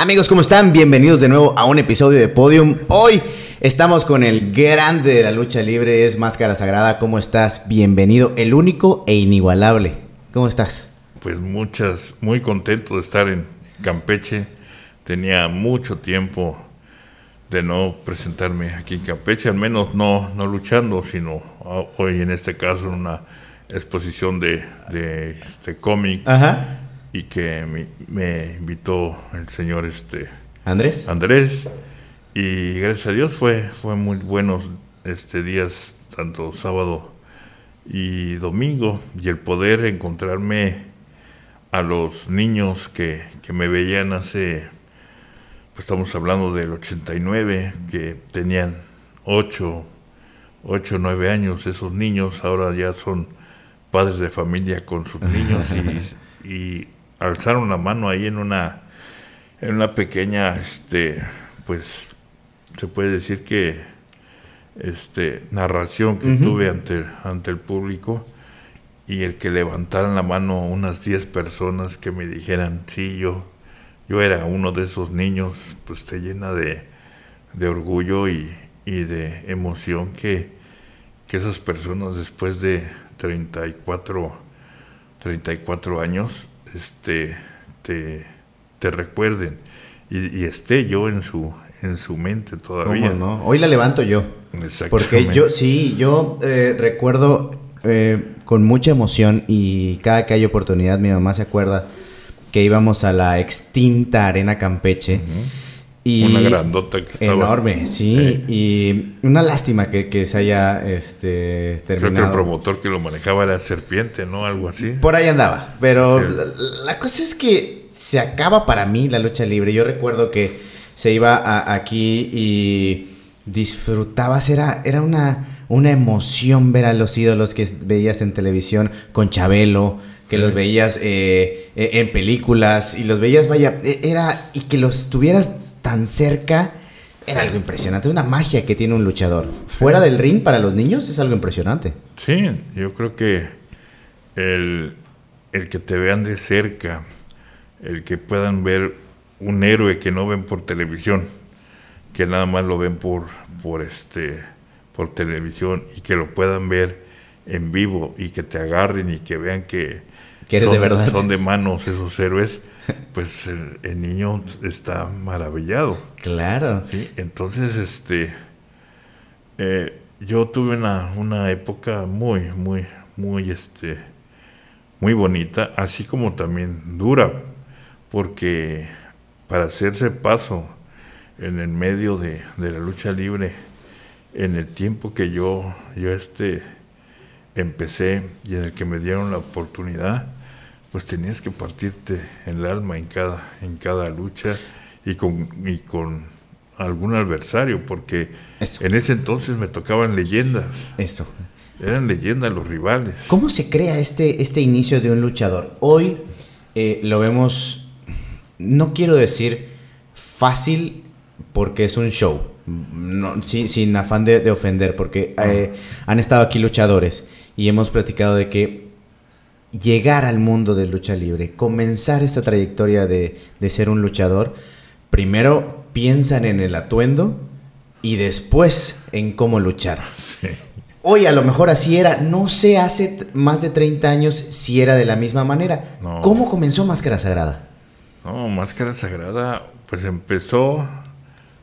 Amigos, ¿cómo están? Bienvenidos de nuevo a un episodio de Podium. Hoy estamos con el grande de la lucha libre, es Máscara Sagrada. ¿Cómo estás? Bienvenido, el único e inigualable. ¿Cómo estás? Pues muchas, muy contento de estar en Campeche. Tenía mucho tiempo de no presentarme aquí en Campeche, al menos no, no luchando, sino hoy en este caso en una exposición de, de este cómic. Ajá y que me, invitó el señor este Andrés. Andrés. Y gracias a Dios fue fue muy buenos este días tanto sábado y domingo. Y el poder encontrarme a los niños que, que me veían hace pues estamos hablando del 89 que tenían 8 8 9 años esos niños. Ahora ya son padres de familia con sus niños y, y alzaron la mano ahí en una, en una pequeña, este, pues, se puede decir que, este, narración que tuve ante, ante el público y el que levantaran la mano unas 10 personas que me dijeran, sí, yo, yo era uno de esos niños, pues te llena de, de orgullo y, y, de emoción que, que esas personas después de 34, 34 años este, te, te recuerden y, esté yo en su, en su mente todavía. no? Hoy la levanto yo. Porque yo, sí, yo eh, recuerdo eh, con mucha emoción y cada que hay oportunidad mi mamá se acuerda que íbamos a la extinta Arena Campeche. Y una grandota que estaba. Enorme, sí. Y una lástima que, se haya este, terminado. Creo que el promotor que lo manejaba era Serpiente, ¿no? Algo así. Por ahí andaba. Pero la, cosa es que se acaba para mí la lucha libre. Yo recuerdo que se iba aquí y disfrutabas. Era, era una, una emoción ver a los ídolos que veías en televisión con Chabelo que los veías eh, eh, en películas y los veías, vaya, e, era, y que los tuvieras tan cerca, era algo impresionante, es una magia que tiene un luchador. Fuera del ring para los niños es algo impresionante. Sí, yo creo que el, el que te vean de cerca, el que puedan ver un héroe que no ven por televisión, que nada más lo ven por, por, este, por televisión y que lo puedan ver en vivo y que te agarren y que vean que, son, de verdad. Son de manos esos héroes, pues el, niño está maravillado. Claro. Entonces, este, eh, yo tuve una, una época muy, muy, muy, este, muy bonita, así como también dura, porque para hacerse paso en el medio de, de la lucha libre, en el tiempo que yo, yo este, empecé y en el que me dieron la oportunidad, pues tenías que partirte el alma en cada, en cada lucha y con, y con algún adversario, porque en ese entonces me tocaban leyendas. Eso. Eran leyendas los rivales. ¿Cómo se crea este, este inicio de un luchador? Hoy eh, lo vemos, no quiero decir fácil porque es un show, no, sin, afán de, ofender, porque eh, han estado aquí luchadores y hemos platicado de que llegar al mundo de lucha libre, comenzar esta trayectoria de, ser un luchador, primero piensan en el atuendo y después en cómo luchar. Hoy a lo mejor así era, no sé hace más de 30 años si era de la misma manera. ¿Cómo comenzó Máscara Sagrada? No, Máscara Sagrada pues empezó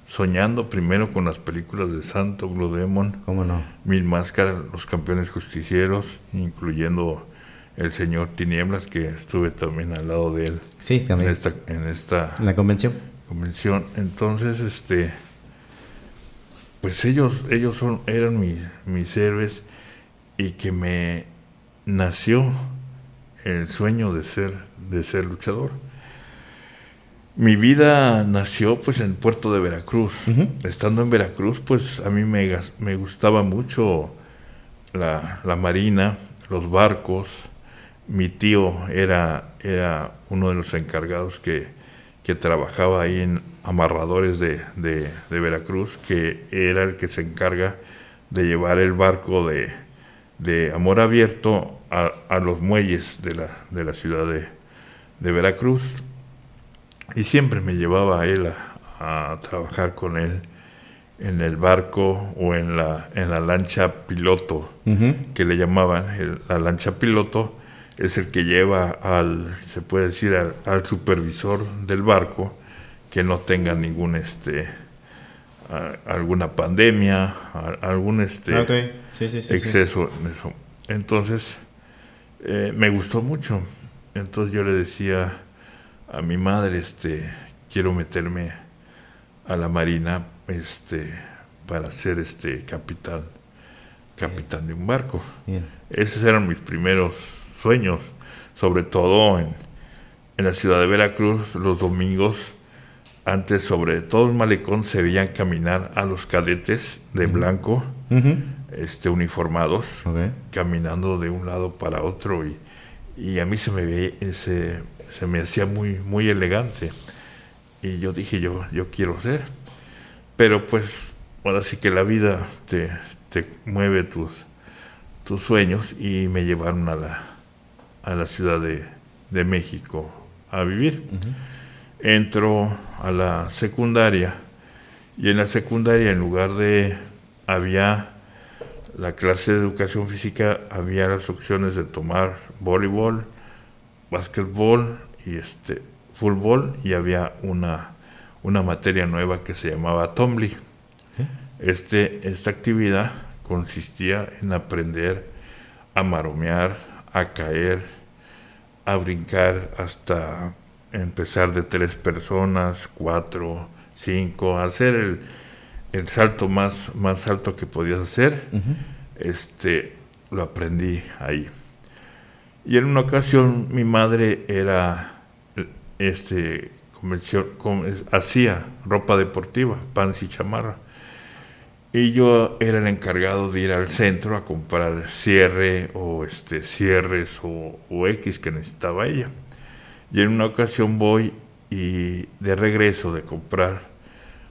soñando primero con las películas de Santo Blue Demon. ¿Cómo no? Mil Máscaras, Los Campeones Justicieros, incluyendo el señor Tinieblas, que estuve también al lado de él. Sí, también. En esta, en esta la convención. Convención. Entonces, este, pues ellos, ellos son, eran mis, mis héroes y que me nació el sueño de ser, de ser luchador. Mi vida nació pues en Puerto de Veracruz. Estando en Veracruz, pues a mí me, me gustaba mucho la, la marina, los barcos, mi tío era, era uno de los encargados que, trabajaba ahí en amarradores de, Veracruz, que era el que se encarga de llevar el barco de, de amor abierto a, los muelles de la, de la ciudad de, Veracruz. Y siempre me llevaba a él a, trabajar con él en el barco o en la, en la lancha piloto, que le llamaban. la lancha piloto es el que lleva al, se puede decir, al, supervisor del barco que no tenga ningún, este, alguna pandemia, algún este, exceso en eso. Entonces, eh, me gustó mucho. Entonces yo le decía a mi madre, este, quiero meterme a la marina, este, para ser este capitán, capitán de un barco. Esos eran mis primeros sueños, sobre todo en, en la ciudad de Veracruz, los domingos. Antes, sobre todo el malecón, se veían caminar a los cadetes de blanco, este, uniformados, caminando de un lado para otro y, y a mí se me ve, se, se, me hacía muy, muy elegante. Y yo dije, yo, yo quiero ser. Pero pues, ahora sí que la vida te, te mueve tus, tus sueños y me llevaron a la, a la Ciudad de, de México a vivir. Entro a la secundaria y en la secundaria en lugar de había la clase de educación física había las opciones de tomar voleibol, básquetbol y este fútbol y había una, una materia nueva que se llamaba Tomly. Este, esta actividad consistía en aprender a maromear, a caer, a brincar hasta empezar de tres personas, cuatro, cinco, hacer el, el salto más, más alto que podías hacer, este, lo aprendí ahí. Y en una ocasión mi madre era, este, hacía ropa deportiva, pants y chamarra. Y yo era el encargado de ir al centro a comprar cierre o este, cierres o, o X que necesitaba ella. Y en una ocasión voy y de regreso de comprar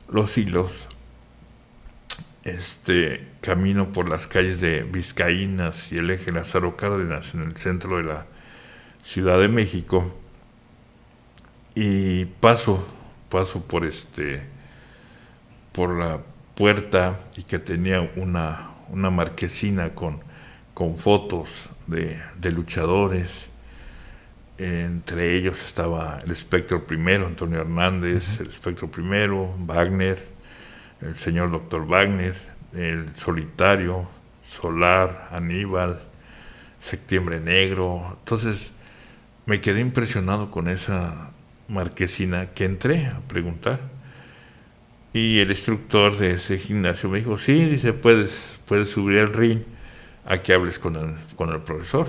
los hilos, este camino por las calles de Vizcaínas y el eje Lázaro Cárdenas en el centro de la Ciudad de México y paso paso por este por la puerta y que tenía una, una marquesina con, con fotos de, de luchadores entre ellos estaba el espectro primero, Antonio Hernández, el espectro primero, Wagner, el señor doctor Wagner, el solitario, Solar, Aníbal, Septiembre Negro. Entonces me quedé impresionado con esa marquesina que entré a preguntar. Y el instructor de ese gimnasio me dijo, sí, dice, puedes, puedes subir al ring a que hables con el, con el profesor.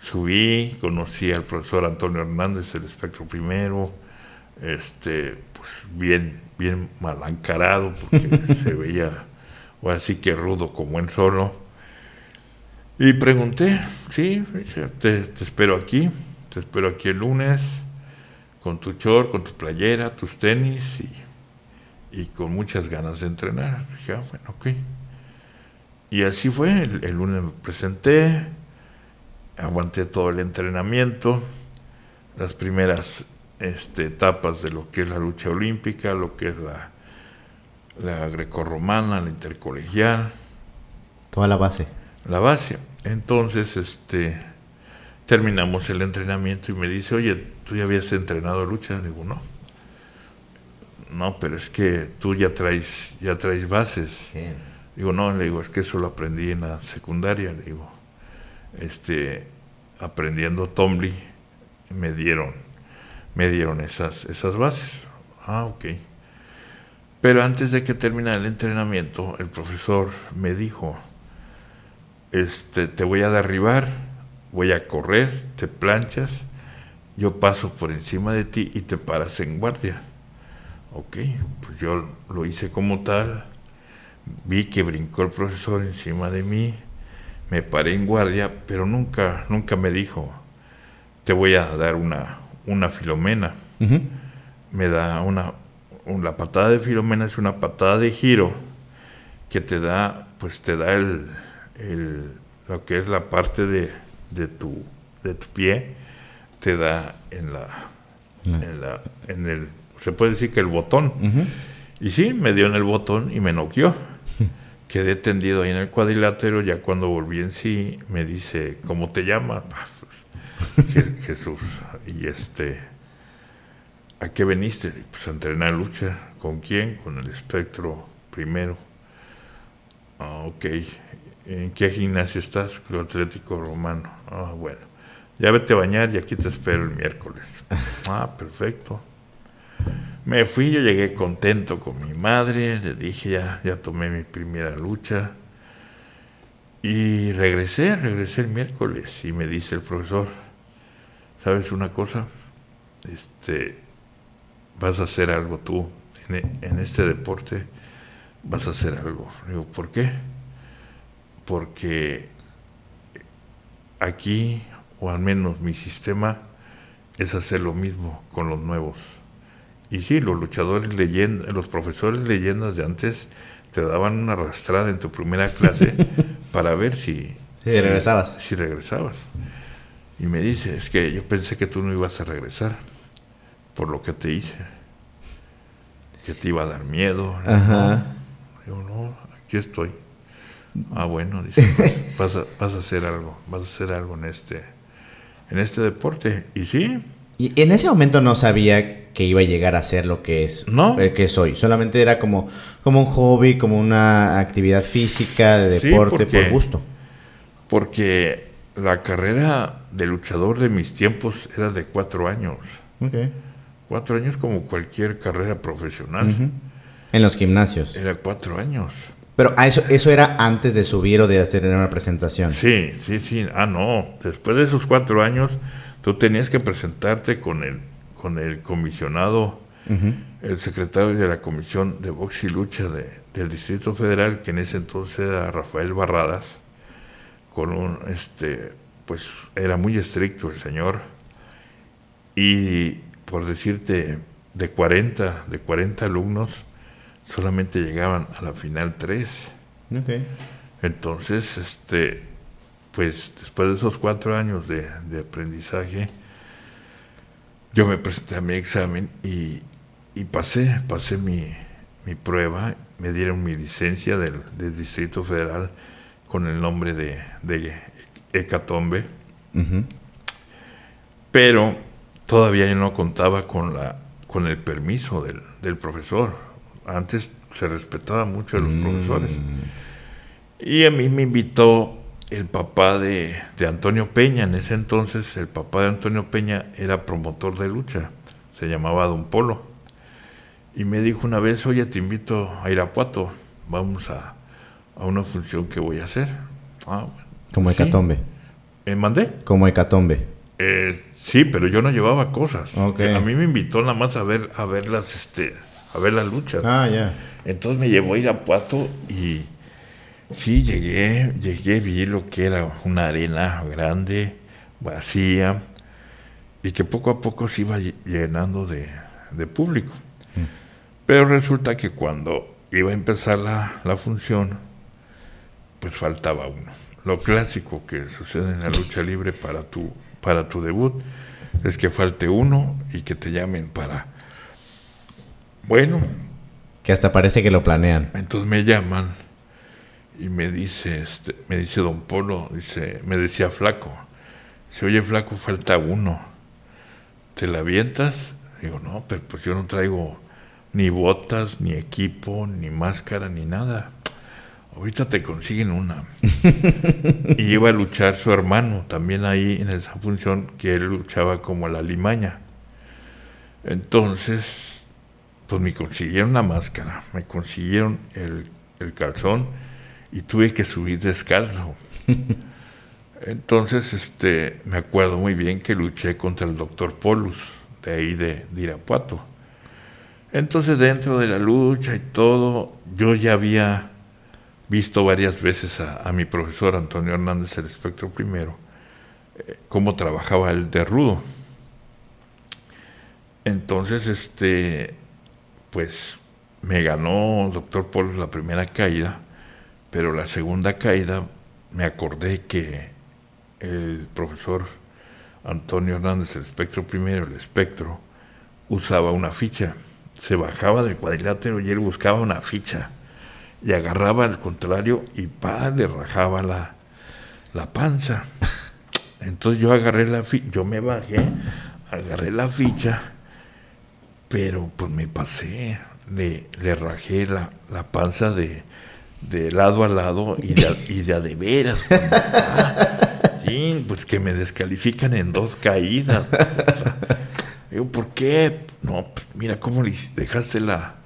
Subí, conocí al profesor Antonio Hernández, el espectro primero, este, pues bien, bien mal encarado, porque se veía, o así que rudo como en solo. Y pregunté, sí, te, te, espero aquí, te espero aquí el lunes, con tu short, con tu playera, tus tenis y, y con muchas ganas de entrenar. Dije, ah, bueno, ok. Y así fue, el, el lunes me presenté, aguanté todo el entrenamiento, las primeras este, etapas de lo que es la lucha olímpica, lo que es la, la grecorromana, la intercolegial. Toda la base. La base. Entonces, este, terminamos el entrenamiento y me dice, oye, ¿tú ya habías entrenado lucha? Le digo, no. No, pero es que tú ya traes, ya traes bases. Digo, no, le digo, es que eso lo aprendí en la secundaria, le digo. Este, aprendiendo Tomly, me dieron me dieron esas, esas bases. Ah, ok. Pero antes de que terminara el entrenamiento, el profesor me dijo, este, te voy a derribar, voy a correr, te planchas, yo paso por encima de ti y te paras en guardia. Ok, pues yo lo hice como tal, vi que brincó el profesor encima de mí, me paré en guardia, pero nunca, nunca me dijo, te voy a dar una, una filomena. Me da una, La patada de filomena es una patada de giro que te da, pues te da el, el lo que es la parte de, de, tu, de tu pie, te da en la, en, la, en el, se puede decir que el botón. Y sí, me dio en el botón y me noqueó. Quedé tendido ahí en el cuadrilátero, ya cuando volví en sí, me dice, ¿cómo te llamas? Jesús. Y este, ¿a qué veniste? Pues a entrenar lucha. ¿Con quién? Con el espectro primero. Ah, ok. ¿En qué gimnasio estás? Club Atlético Romano. Ah, bueno. Ya vete a bañar y aquí te espero el miércoles. Ah, perfecto. Me fui, yo llegué contento con mi madre, le dije ya, ya tomé mi primera lucha. Y regresé, regresé el miércoles y me dice el profesor, ¿sabes una cosa? Este, vas a hacer algo tú en, en este deporte, vas a hacer algo. digo, ¿por qué? Porque aquí, o al menos mi sistema, es hacer lo mismo con los nuevos y sí, los luchadores leyendas, los profesores leyendas de antes te daban una arrastrada en tu primera clase para ver si, si, regresabas. Si regresabas. Y me dice, es que yo pensé que tú no ibas a regresar por lo que te hice. Que te iba a dar miedo. Ajá. Yo no, aquí estoy. Ah, bueno, dice, pues, vas, a, vas a hacer algo, vas a hacer algo en este, en este deporte. Y sí. Y en ese momento no sabía que iba a llegar a ser lo que es, ¿No? Eh, que soy. Solamente era como, como un hobby, como una actividad física, de deporte, por gusto. Porque la carrera de luchador de mis tiempos era de cuatro años. Cuatro años como cualquier carrera profesional. En los gimnasios. Era cuatro años. Pero ah, eso, eso era antes de subir o de hacer una presentación. Sí, sí, sí. Ah, no. Después de esos cuatro años, tú tenías que presentarte con el con el comisionado, el secretario de la Comisión de Box y Lucha del Distrito Federal, que en ese entonces era Rafael Barradas, con un, este, pues era muy estricto el señor, y por decirte, de 40, de 40 alumnos, solamente llegaban a la final 3. Entonces, este, pues después de esos cuatro años de, de aprendizaje, yo me presenté a mi examen y, pasé, pasé mi, prueba, me dieron mi licencia del, Distrito Federal con el nombre de, de Hecatombe, pero todavía yo no contaba con, la, con el permiso del, profesor. Antes se respetaba mucho a los mm. profesores. Y a mí me invitó el papá de, Antonio Peña, en ese entonces el papá de Antonio Peña era promotor de lucha, se llamaba Don Polo. Y me dijo una vez, oye, te invito a Irapuato, vamos a, una función que voy a hacer. Ah, Como hecatombe. ¿Me mandé? Como hecatombe. Eh, sí, pero yo no llevaba cosas. A mí me invitó nada más a ver, a ver las, este, a ver las luchas. Ah, ya. Entonces me llevó a Irapuato y Sí, llegué, llegué, vi lo que era una arena grande, vacía, y que poco a poco se iba llenando de, público. Mm. Pero resulta que cuando iba a empezar la, la, función, pues faltaba uno. Lo clásico que sucede en la lucha libre para tu, para tu debut es que falte uno y que te llamen para... Bueno. Que hasta parece que lo planean. Entonces me llaman y me dice, este, me dice don Polo, dice, me decía flaco, dice, oye flaco, falta uno, ¿te la avientas? Digo, no, pero pues yo no traigo ni botas, ni equipo, ni máscara, ni nada. Ahorita te consiguen una. y iba a luchar su hermano, también ahí en esa función, que él luchaba como la limaña. Entonces, pues me consiguieron la máscara, me consiguieron el, el calzón y tuve que subir descalzo. Entonces, este, me acuerdo muy bien que luché contra el doctor Polus, de ahí de, Irapuato. Entonces, dentro de la lucha y todo, yo ya había visto varias veces a, mi profesor Antonio Hernández, el espectro primero, eh, cómo trabajaba el de rudo. Entonces, este, pues me ganó el doctor Polus la primera caída pero la segunda caída me acordé que el profesor Antonio Hernández, el espectro primero, el espectro, usaba una ficha. Se bajaba del cuadrilátero y él buscaba una ficha. Y agarraba al contrario y pa, le rajaba la, la panza. Entonces yo agarré la ficha, yo me bajé, agarré la ficha, pero pues me pasé, le, le rajé la, la panza de, de lado a lado y de, y de a de veras. sí, pues que me descalifican en dos caídas. digo, ¿por qué? No, pues, mira cómo le dejaste la,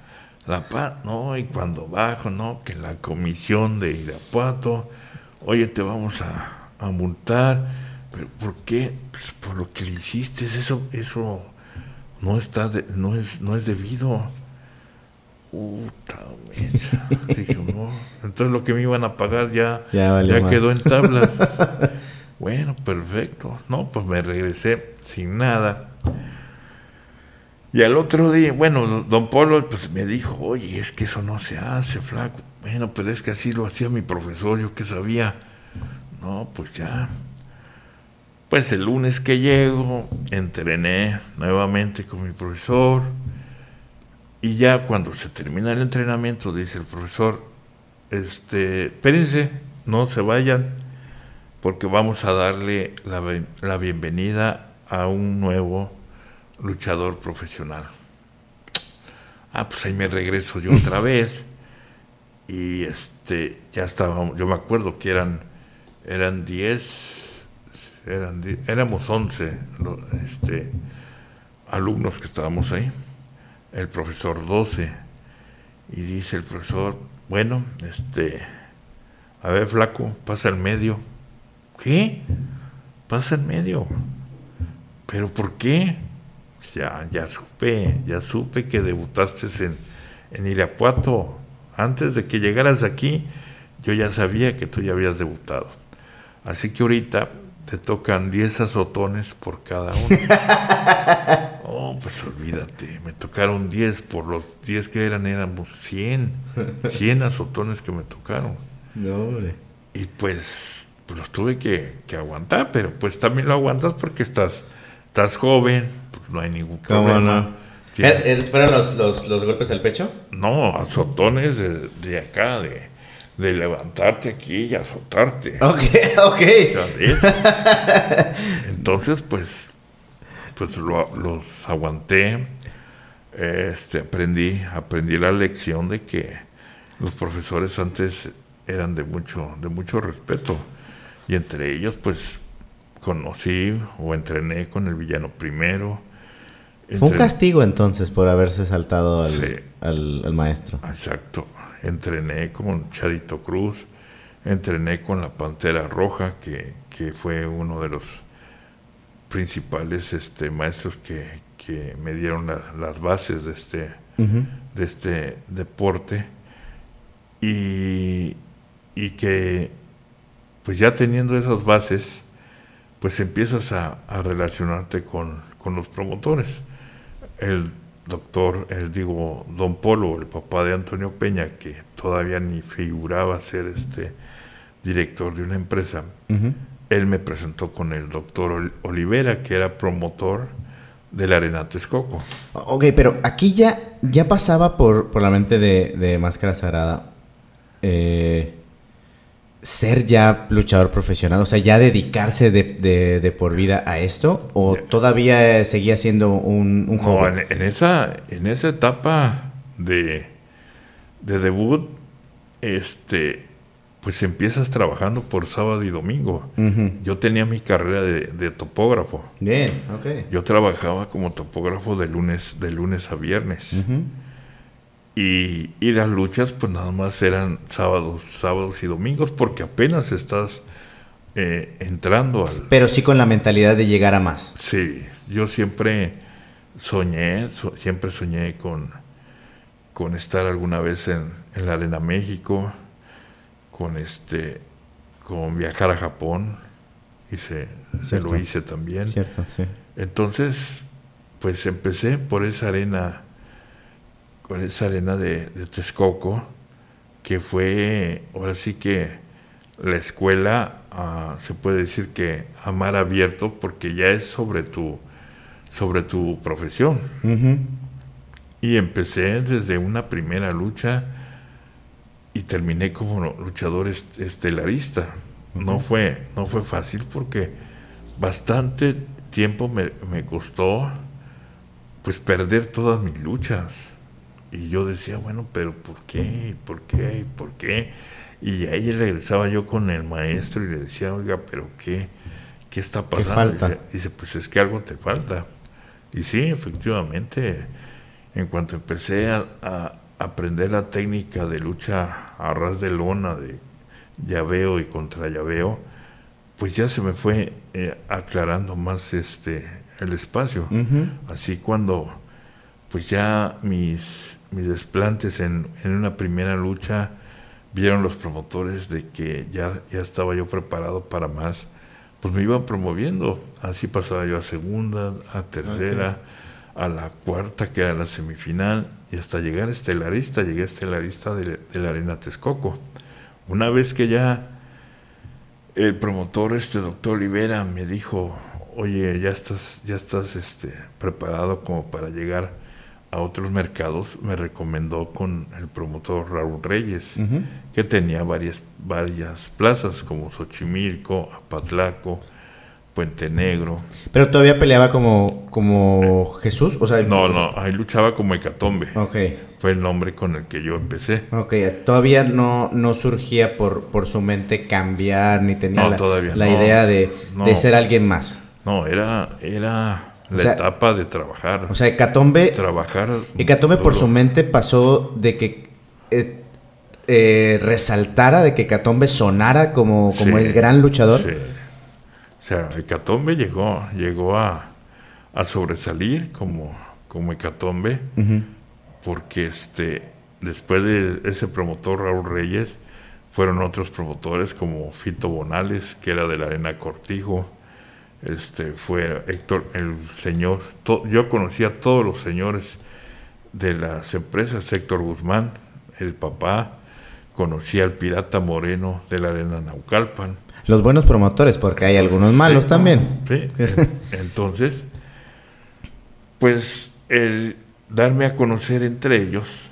la paz. No, y cuando bajo, no, que la comisión de Irapuato, oye, te vamos a, a multar. ¿Pero por qué? Pues por lo que le hiciste, eso, eso no está, de, no es, no es debido. Puta, Dije, no. Entonces lo que me iban a pagar ya, Ya ya, quedó en tablas. bueno, perfecto. No, pues me regresé sin nada. Y al otro día, bueno, don- don Polo pues me dijo, oye, es que eso no se hace, flaco. Bueno, pero es que así lo hacía mi profesor, yo que sabía. No, pues ya. Pues el lunes que llego, entrené nuevamente con mi profesor. Y ya cuando se termina el entrenamiento, dice el profesor, este, espérense, no se vayan, porque vamos a darle la, la bienvenida a un nuevo luchador profesional. Ah, pues ahí me regreso yo otra vez. Y este, ya estábamos, yo me acuerdo que eran, eran 10, eran, die- éramos 11 lo- este, alumnos que estábamos ahí, el profesor 12. Y dice el profesor, bueno, este, a ver, flaco, pasa al medio. ¿Qué? Pasa al medio. ¿Pero por qué? Ya, ya supe, ya supe que debutaste en, en Irapuato. Antes de que llegaras aquí, yo ya sabía que tú ya habías debutado. Así que ahorita te tocan 10 azotones por cada uno. Oh, pues olvídate, me tocaron 10, por los 10 que eran, éramos 100. 100 azotones que me tocaron. No, hombre. Y pues, pues los tuve que, que aguantar, pero pues también lo aguantas porque estás, estás joven, pues no hay ningún ¿Cómo problema. no? ¿Er- er- ¿Fueron los, los, los golpes al pecho? no, azotones de, de acá, de, de levantarte aquí y azotarte. Ok, ok. Entonces, pues, pues lo- los aguanté. Este, aprendí, aprendí la lección de que los profesores antes eran de mucho, de mucho respeto. Y entre ellos, pues, conocí o entrené con el villano primero. Fue un castigo entonces por haberse saltado al, Sí. al- al maestro. Exacto. Entrené con Chadito Cruz, entrené con la Pantera Roja, que, que fue uno de los principales este, maestros que, que me dieron la- las bases de este, de este deporte. Y, y que, pues ya teniendo esas bases, pues empiezas a, a relacionarte con, con los promotores. El doctor, el digo, don Polo, el papá de Antonio Peña, que todavía ni figuraba ser este director de una empresa, él me presentó con el doctor Ol- Olivera, que era promotor de la Arena Texcoco. Ok, pero aquí ya, ya pasaba por, por la mente de, de Máscara Sagrada eh, ser ya luchador profesional, o sea, ya dedicarse de, de- de por vida a esto, o todavía seguía siendo un, un No, joven. en, en esa, en esa etapa de, de debut, este, pues empiezas trabajando por sábado y domingo. Yo tenía mi carrera de, de topógrafo. Bien, ok. Yo trabajaba como topógrafo de lunes, de lunes a viernes. Y, y las luchas, pues nada más eran sábados, sábados y domingos, porque apenas estás eh, entrando al, Pero sí con la mentalidad de llegar a más. Sí, yo siempre soñé, so- siempre soñé con, con estar alguna vez en, en la Arena México, con este, con viajar a Japón, hice, se Cierto. lo hice también. Cierto, sí. Entonces, pues empecé por esa arena, esa arena de, de Texcoco, que fue, ahora sí que la escuela, ah, se puede decir que a mar abierto, porque ya es sobre tu, sobre tu profesión. Y empecé desde una primera lucha y terminé como luchador estelarista. No fue, no fue fácil porque bastante tiempo me, me, costó pues perder todas mis luchas. Y yo decía, bueno, pero ¿por qué? ¿Por qué? ¿Por qué? Y ahí regresaba yo con el maestro y le decía, oiga, pero ¿qué? ¿Qué está pasando? falta? Dice, pues es que algo te falta. Y sí, efectivamente, en cuanto empecé a, aprender la técnica de lucha a ras de lona, de llaveo y contra llaveo, pues ya se me fue eh, aclarando más este el espacio. Así cuando pues ya mis, mis desplantes en, en, una primera lucha vieron los promotores de que ya, ya estaba yo preparado para más, pues me iban promoviendo. Así pasaba yo a segunda, a tercera, a la cuarta, que era la semifinal, y hasta llegar a estelarista, llegué a estelarista de, de la Arena Texcoco. Una vez que ya el promotor, este doctor Olivera, me dijo, oye, ya estás, ya estás este, preparado como para llegar a otros mercados, me recomendó con el promotor Raúl Reyes, que tenía varias, varias plazas como Xochimilco, Apatlaco, Puente Negro. Pero todavía peleaba como, como Jesús, o sea... No, no, ahí luchaba como Hecatombe. Ok. Fue el nombre con el que yo empecé. Ok, todavía no, no surgía por, por su mente cambiar, ni tenía la, la idea de, de, ser alguien más. No, era, era la etapa de trabajar. O sea, Hecatombe. Trabajar. Hecatombe por su mente pasó de que eh, eh, resaltara, de que Hecatombe sonara como, como el gran luchador. Sí. O sea, Hecatombe llegó, llegó a, a sobresalir como, como Hecatombe, porque este, después de ese promotor Raúl Reyes, fueron otros promotores como Fito Bonales, que era de la Arena Cortijo, este fue Héctor, el señor, yo conocía a todos los señores de las empresas, Héctor Guzmán, el papá, conocía al pirata Moreno de la Arena Naucalpan. Los buenos promotores, porque hay algunos malos también. Sí, entonces, pues el darme a conocer entre ellos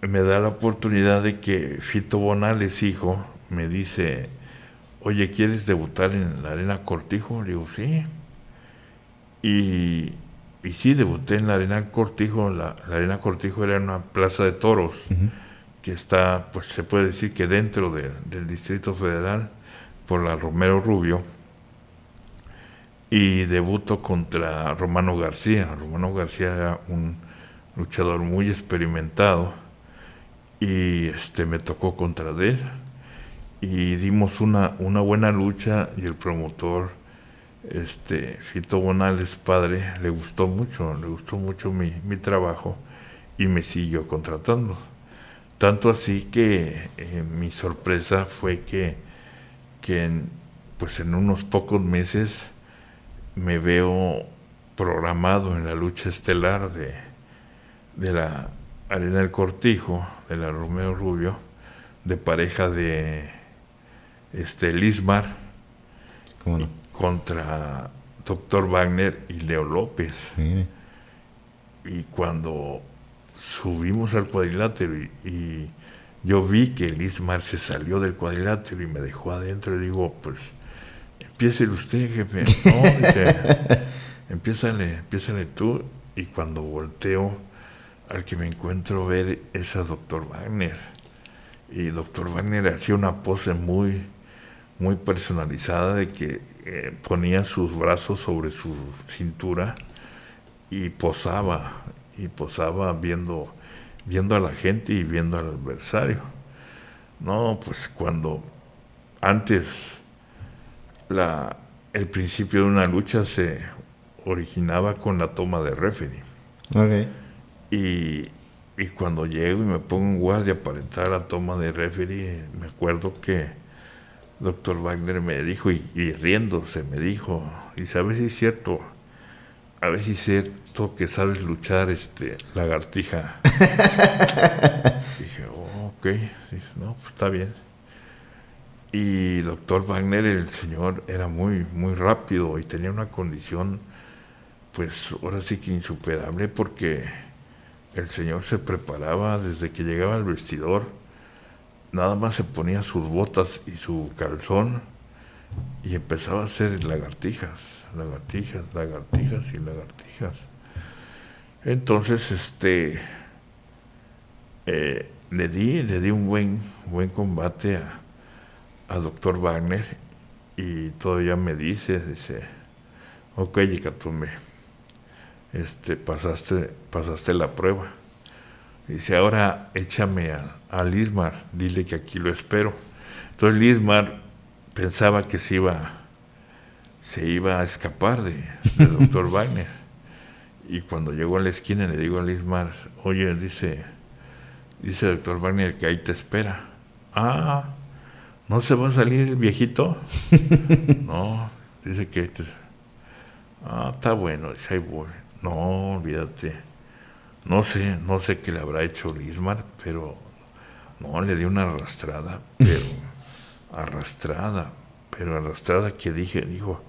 me da la oportunidad de que Fito Bonales, hijo, me dice, oye, ¿quieres debutar en la Arena Cortijo? Le digo, sí. Y, y sí, debuté en la Arena Cortijo. La, Arena Cortijo era una plaza de toros que está, pues se puede decir que dentro del Distrito Federal, por la Romero Rubio. Y debuto contra Romano García. Romano García era un luchador muy experimentado y este me tocó contra él y dimos una, una buena lucha y el promotor, este, Fito Bonales, padre, le gustó mucho, le gustó mucho mi, mi trabajo y me siguió contratando. Tanto así que eh, mi sorpresa fue que, que en, pues en unos pocos meses me veo programado en la lucha estelar de, de la Arena del Cortijo, de la Romeo Rubio, de pareja de este, Lismar contra Doctor Wagner y Leo López. Y cuando subimos al cuadrilátero y, yo vi que Lismar se salió del cuadrilátero y me dejó adentro y digo, pues, empiece usted, jefe. No, dice, empiézale, tú. Y cuando volteo, al que me encuentro ver es a Doctor Wagner. Y Doctor Wagner hacía una pose muy, muy personalizada de que eh, ponía sus brazos sobre su cintura y posaba, y posaba viendo, viendo a la gente y viendo al adversario. No, pues cuando antes la, el principio de una lucha se originaba con la toma de referee. Y, y cuando llego y me pongo en guardia para entrar a la toma de referee, me acuerdo que doctor Wagner me dijo, y, riéndose me dijo, y sabes si es cierto, a ver si es cierto que sabes luchar este lagartija. Dije, oh, ok, no, pues está bien. Y doctor Wagner, el señor, era muy, muy rápido y tenía una condición pues ahora sí que insuperable porque el señor se preparaba desde que llegaba al vestidor, nada más se ponía sus botas y su calzón y empezaba a hacer lagartijas, lagartijas, lagartijas y lagartijas. Entonces, este, eh, le di, le di un buen, buen combate a, a doctor Wagner y todavía me dice, dice, ok, Yicatumbe, este, pasaste, pasaste la prueba. Dice, ahora échame a, a Lismar, dile que aquí lo espero. Entonces Lismar pensaba que se iba, se iba a escapar de, doctor Wagner. Y cuando llegó a la esquina le digo a Lismar, oye, dice, dice doctor Wagner que ahí te espera. Ah, ¿no se va a salir el viejito? no, dice que... ah, está bueno, dice, ahí voy. No, olvídate. No sé, no sé qué le habrá hecho Lismar, pero no, le di una arrastrada, pero arrastrada, pero arrastrada que dije, dijo,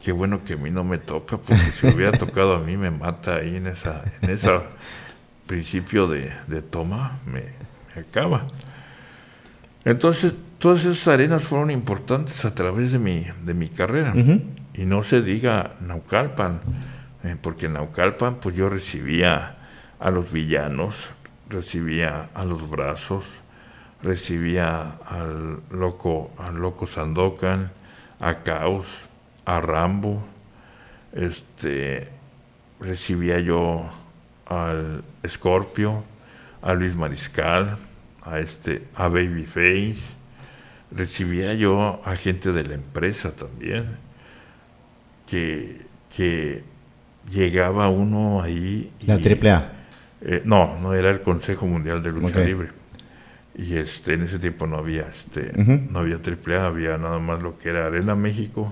qué bueno que a mí no me toca, porque si hubiera tocado a mí me mata ahí en esa, en ese principio de, toma, me, acaba. Entonces, todas esas arenas fueron importantes a través de mi, de mi carrera. Y no se diga Naucalpan, eh, porque en Naucalpan pues yo recibía a los villanos, recibía a los brazos, recibía al loco, al loco Sandokan, a Caos, a Rambo, este, recibía yo al Scorpio, a Luis Mariscal, a este, a Babyface, recibía yo a gente de la empresa también, que, que llegaba uno ahí. Y, ¿La AAA? Eh, no, no era el Consejo Mundial de Lucha Libre. Y este, en ese tiempo no había, este, no había AAA, había nada más lo que era Arena México,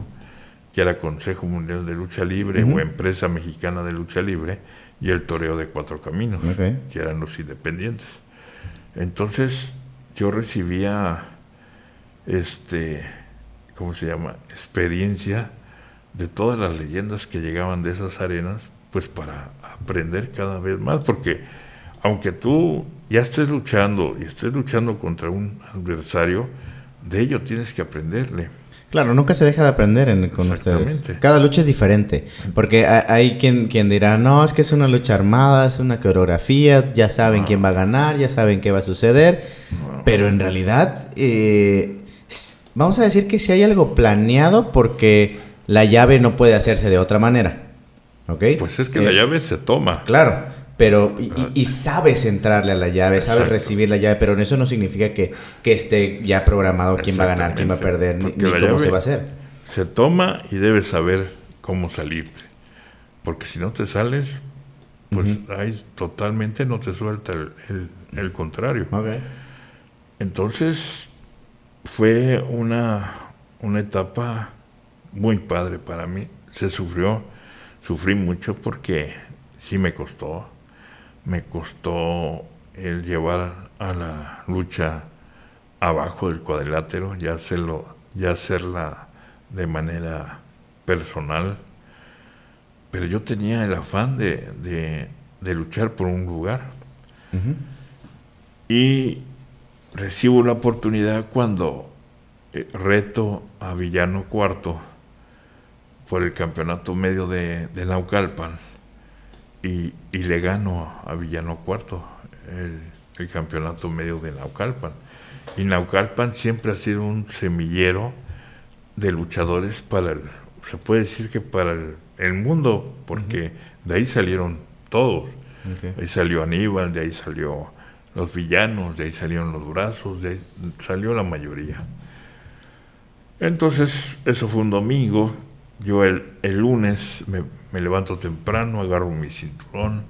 que era Consejo Mundial de Lucha Libre o Empresa Mexicana de Lucha Libre, y el Toreo de Cuatro Caminos, que eran los independientes. Entonces, yo recibía, este, ¿cómo se llama? Experiencia de todas las leyendas que llegaban de esas arenas, pues para aprender cada vez más, porque aunque tú ya estés luchando y estés luchando contra un adversario, de ello tienes que aprenderle. Claro, nunca se deja de aprender en, con ustedes. Cada lucha es diferente. Porque hay quien, quien dirá, no, es que es una lucha armada, es una coreografía, ya saben quién va a ganar, ya saben qué va a suceder. Pero en realidad, eh, vamos a decir que si hay algo planeado porque la llave no puede hacerse de otra manera. ¿Ok? Pues es que la eh, llave se toma. Claro. Pero, y, sabes entrarle a la llave, sabes recibir la llave, pero eso no significa que, esté ya programado quién va a ganar, quién va a perder, ni, cómo se va a hacer. Se toma y debes saber cómo salirte. Porque si no te sales, pues ahí totalmente no te suelta el, contrario. Entonces, fue una, una etapa muy padre para mí. Se sufrió, sufrí mucho porque sí me costó me costó el llevar a la lucha abajo del cuadrilátero, ya hacerlo, ya hacerla de manera personal. Pero yo tenía el afán de, luchar por un lugar. Y recibo la oportunidad cuando eh, reto a Villano Cuarto por el campeonato medio de, de Naucalpan y, le gano a Villano Cuarto el, campeonato medio de Naucalpan. Y Naucalpan siempre ha sido un semillero de luchadores para el, se puede decir que para el, mundo, porque de ahí salieron todos. ahí salió Aníbal, de ahí salió los villanos, de ahí salieron los brazos, de ahí salió la mayoría. Entonces, eso fue un domingo. Yo el, el lunes me, me levanto temprano, agarro mi cinturón,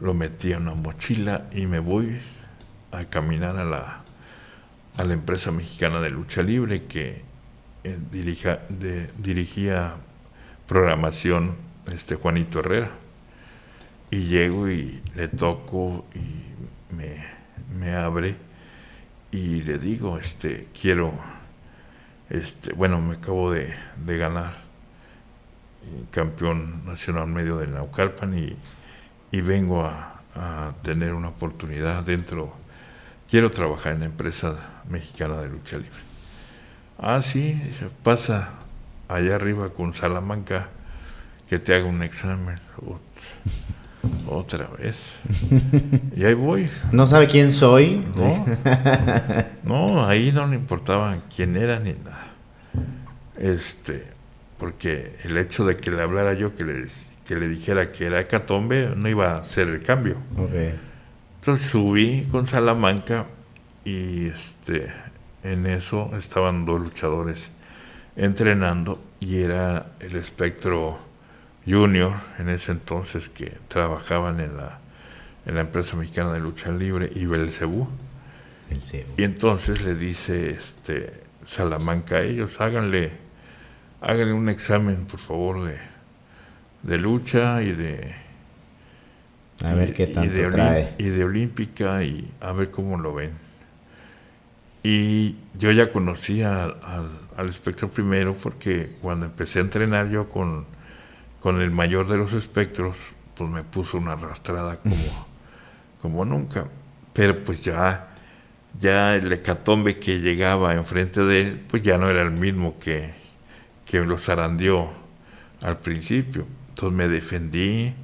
lo metí en una mochila y me voy a caminar a la, a la empresa mexicana de lucha libre que eh, de, dirigía programación este Juanito Herrera. Y llego y le toco y me, me abre y le digo, este, quiero, este, bueno, me acabo de, de ganar campeón nacional medio de Naucalpan y, y vengo a, tener una oportunidad dentro, quiero trabajar en la empresa mexicana de lucha libre. Ah, sí, pasa allá arriba con Salamanca que te haga un examen. Otra vez. Y ahí voy. ¿No sabe quién soy? No, no ahí no le importaba quién era ni nada. Este, porque el hecho de que le hablara yo, que le, que le dijera que era Hecatombe, no iba a ser el cambio. Entonces subí con Salamanca y este, en eso estaban dos luchadores entrenando y era el espectro junior en ese entonces que trabajaban en la, en la empresa mexicana de lucha libre y Belcebú. Y entonces le dice este Salamanca a ellos, háganle, háganle un examen, por favor, de, de lucha y de a ver qué tanto y de, trae. y de olímpica y a ver cómo lo ven. Y yo ya conocía al, al espectro primero porque cuando empecé a entrenar yo con con el mayor de los espectros, pues me puso una arrastrada como, como nunca. Pero pues ya, ya el hecatombe que llegaba enfrente de él, pues ya no era el mismo que, que lo zarandeó al principio. Entonces me defendí,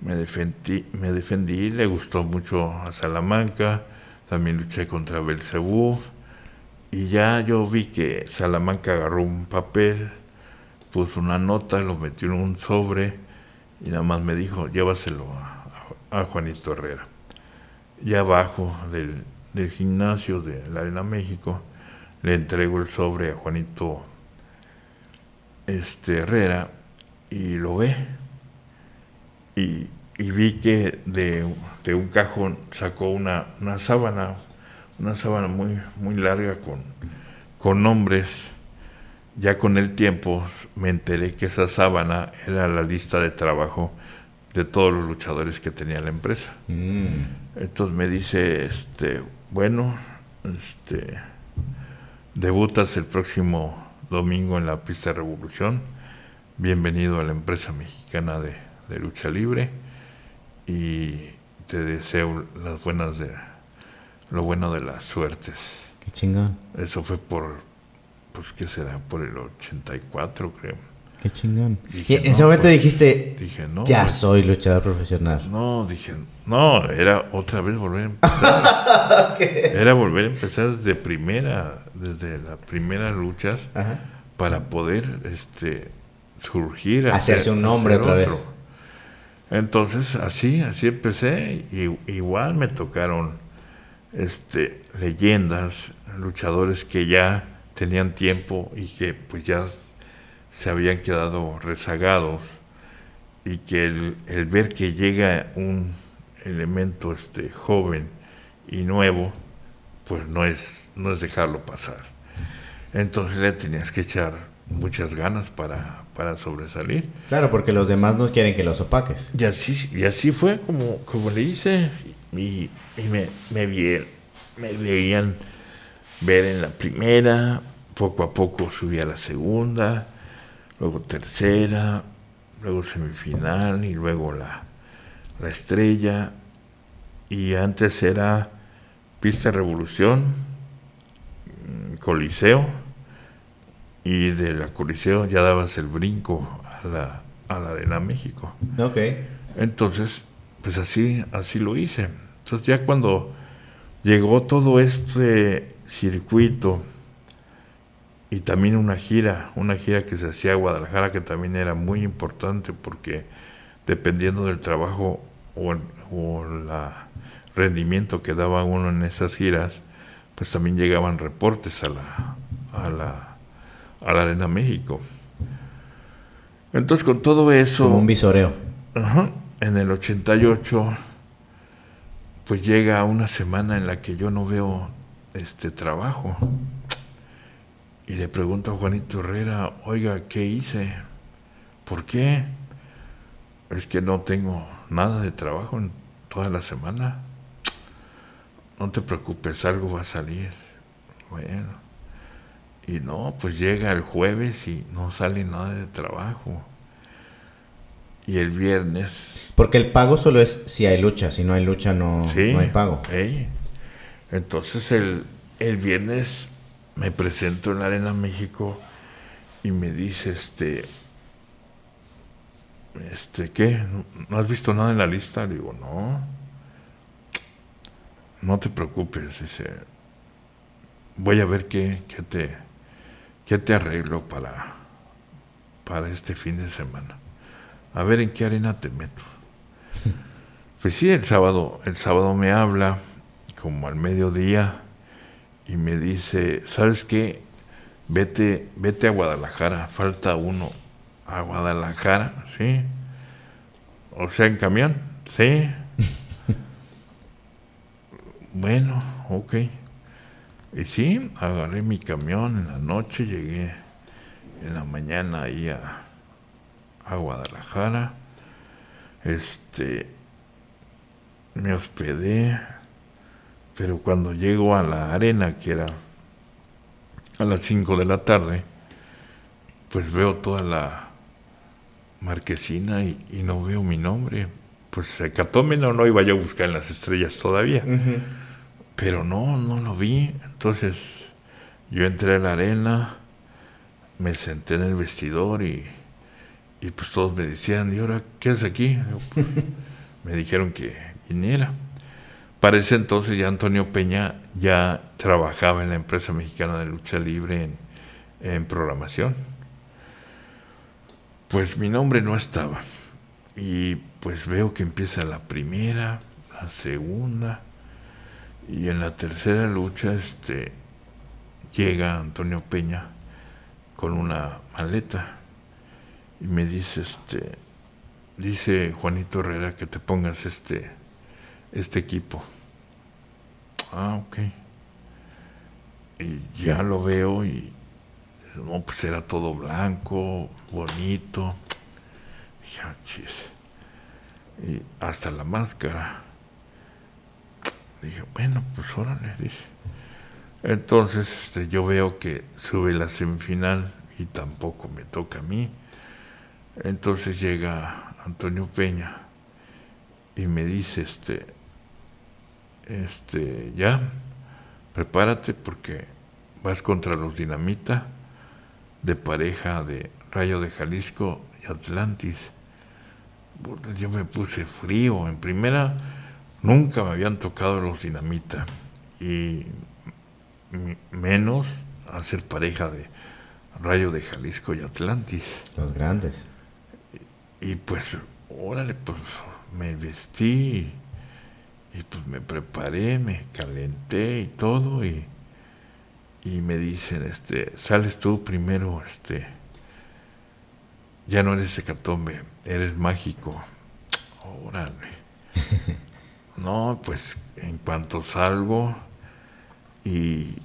me defendí, me defendí, le gustó mucho a Salamanca, también luché contra Belcebú, y ya yo vi que Salamanca agarró un papel, puso una nota, lo metió en un sobre y nada más me dijo, llévaselo a, Juanito Herrera. Y abajo del, gimnasio de la Arena México le entrego el sobre a Juanito este, Herrera y lo ve. Y, vi que de, un cajón sacó una, una sábana, una sábana muy, muy larga con, con nombres ya con el tiempo me enteré que esa sábana era la lista de trabajo de todos los luchadores que tenía la empresa. Mm. Entonces me dice, este, bueno, este, debutas el próximo domingo en la pista de Revolución. Bienvenido a la empresa mexicana de, de lucha libre y te deseo las buenas de lo bueno de las suertes. Qué chingón. Eso fue por pues que será por el 84, creo. Qué chingón. y en ese momento pues, dijiste, dije, no, ya soy luchador profesional. No, dije, no, era otra vez volver a empezar. Era volver a empezar desde primera, desde las primeras luchas, para poder este, surgir. Hacerse un nombre otra vez. Entonces, así, así empecé. Y, igual me tocaron este, leyendas, luchadores que ya tenían tiempo y que pues ya se habían quedado rezagados y que el, ver que llega un elemento este joven y nuevo pues no es no es dejarlo pasar. Entonces le tenías que echar muchas ganas para, para sobresalir. Claro porque los demás no quieren que los opaques. Y así y así fue como como le hice. Y, me, me, me veían ver en la primera, poco a poco subí a la segunda, luego tercera, luego semifinal y luego la, la estrella. Y antes era Pista Revolución, Coliseo, y de la Coliseo ya dabas el brinco a la, a la Arena México. Ok. Entonces, pues así, así lo hice. Entonces ya cuando llegó todo este circuito y también una gira, una gira que se hacía a Guadalajara que también era muy importante porque dependiendo del trabajo o, el rendimiento que daba uno en esas giras, pues también llegaban reportes a la, a la, a la Arena México. Entonces con todo eso... Como un visoreo. en el 88 pues llega una semana en la que yo no veo este trabajo. Y le pregunto a Juanito Herrera, oiga, ¿qué hice? ¿Por qué? Es que no tengo nada de trabajo en toda la semana. No te preocupes, algo va a salir. Bueno. Y no, pues llega el jueves y no sale nada de trabajo. Y el viernes... Porque el pago solo es si hay lucha, si no hay lucha no, no hay pago. Entonces el, el viernes me presento en la Arena México y me dice, este, este, ¿qué? ¿No has visto nada en la lista? Le digo, no. No te preocupes, dice, voy a ver qué, qué te, qué te arreglo para, para este fin de semana. A ver en qué arena te meto. Pues sí, el sábado, el sábado me habla como al mediodía y me dice, ¿sabes qué? Vete, vete a Guadalajara, falta uno. A Guadalajara, sí. O sea, en camión, sí. bueno, ok. Y sí, agarré mi camión en la noche, llegué en la mañana ahí a, a Guadalajara. Este, me hospedé, pero cuando llego a la arena, que era a las 5 de la tarde, pues veo toda la marquesina y, no veo mi nombre. Pues Hecatómeno no iba yo a buscar en las estrellas todavía. Pero no, no lo vi. Entonces yo entré a la arena, me senté en el vestidor y, y pues todos me decían, ¿y ahora qué haces aquí? Pues, me dijeron que viniera. Para ese entonces ya Antonio Peña ya trabajaba en la empresa mexicana de lucha libre en, en programación. Pues mi nombre no estaba. Y pues veo que empieza la primera, la segunda, y en la tercera lucha este, llega Antonio Peña con una maleta y me dice, este, dice Juanito Herrera que te pongas este, este equipo. Ah, ok. Y ya lo veo y no, pues era todo blanco, bonito. Ya, ah, y hasta la máscara. Dije, bueno, pues órale, dice. Entonces este, yo veo que sube la semifinal y tampoco me toca a mí. Entonces llega Antonio Peña y me dice, este, este, ya, prepárate porque vas contra los Dinamita de pareja de Rayo de Jalisco y Atlantis. Yo me puse frío. En primera, Nunca me habían tocado los dinamita y menos hacer pareja de Rayo de Jalisco y Atlantis. Los grandes. Y, pues, órale, pues me vestí y, pues me preparé, me calenté y todo y, y me dicen, este, sales tú primero, este, ya no eres hecatombe, eres mágico. Órale. No, pues en cuanto salgo y,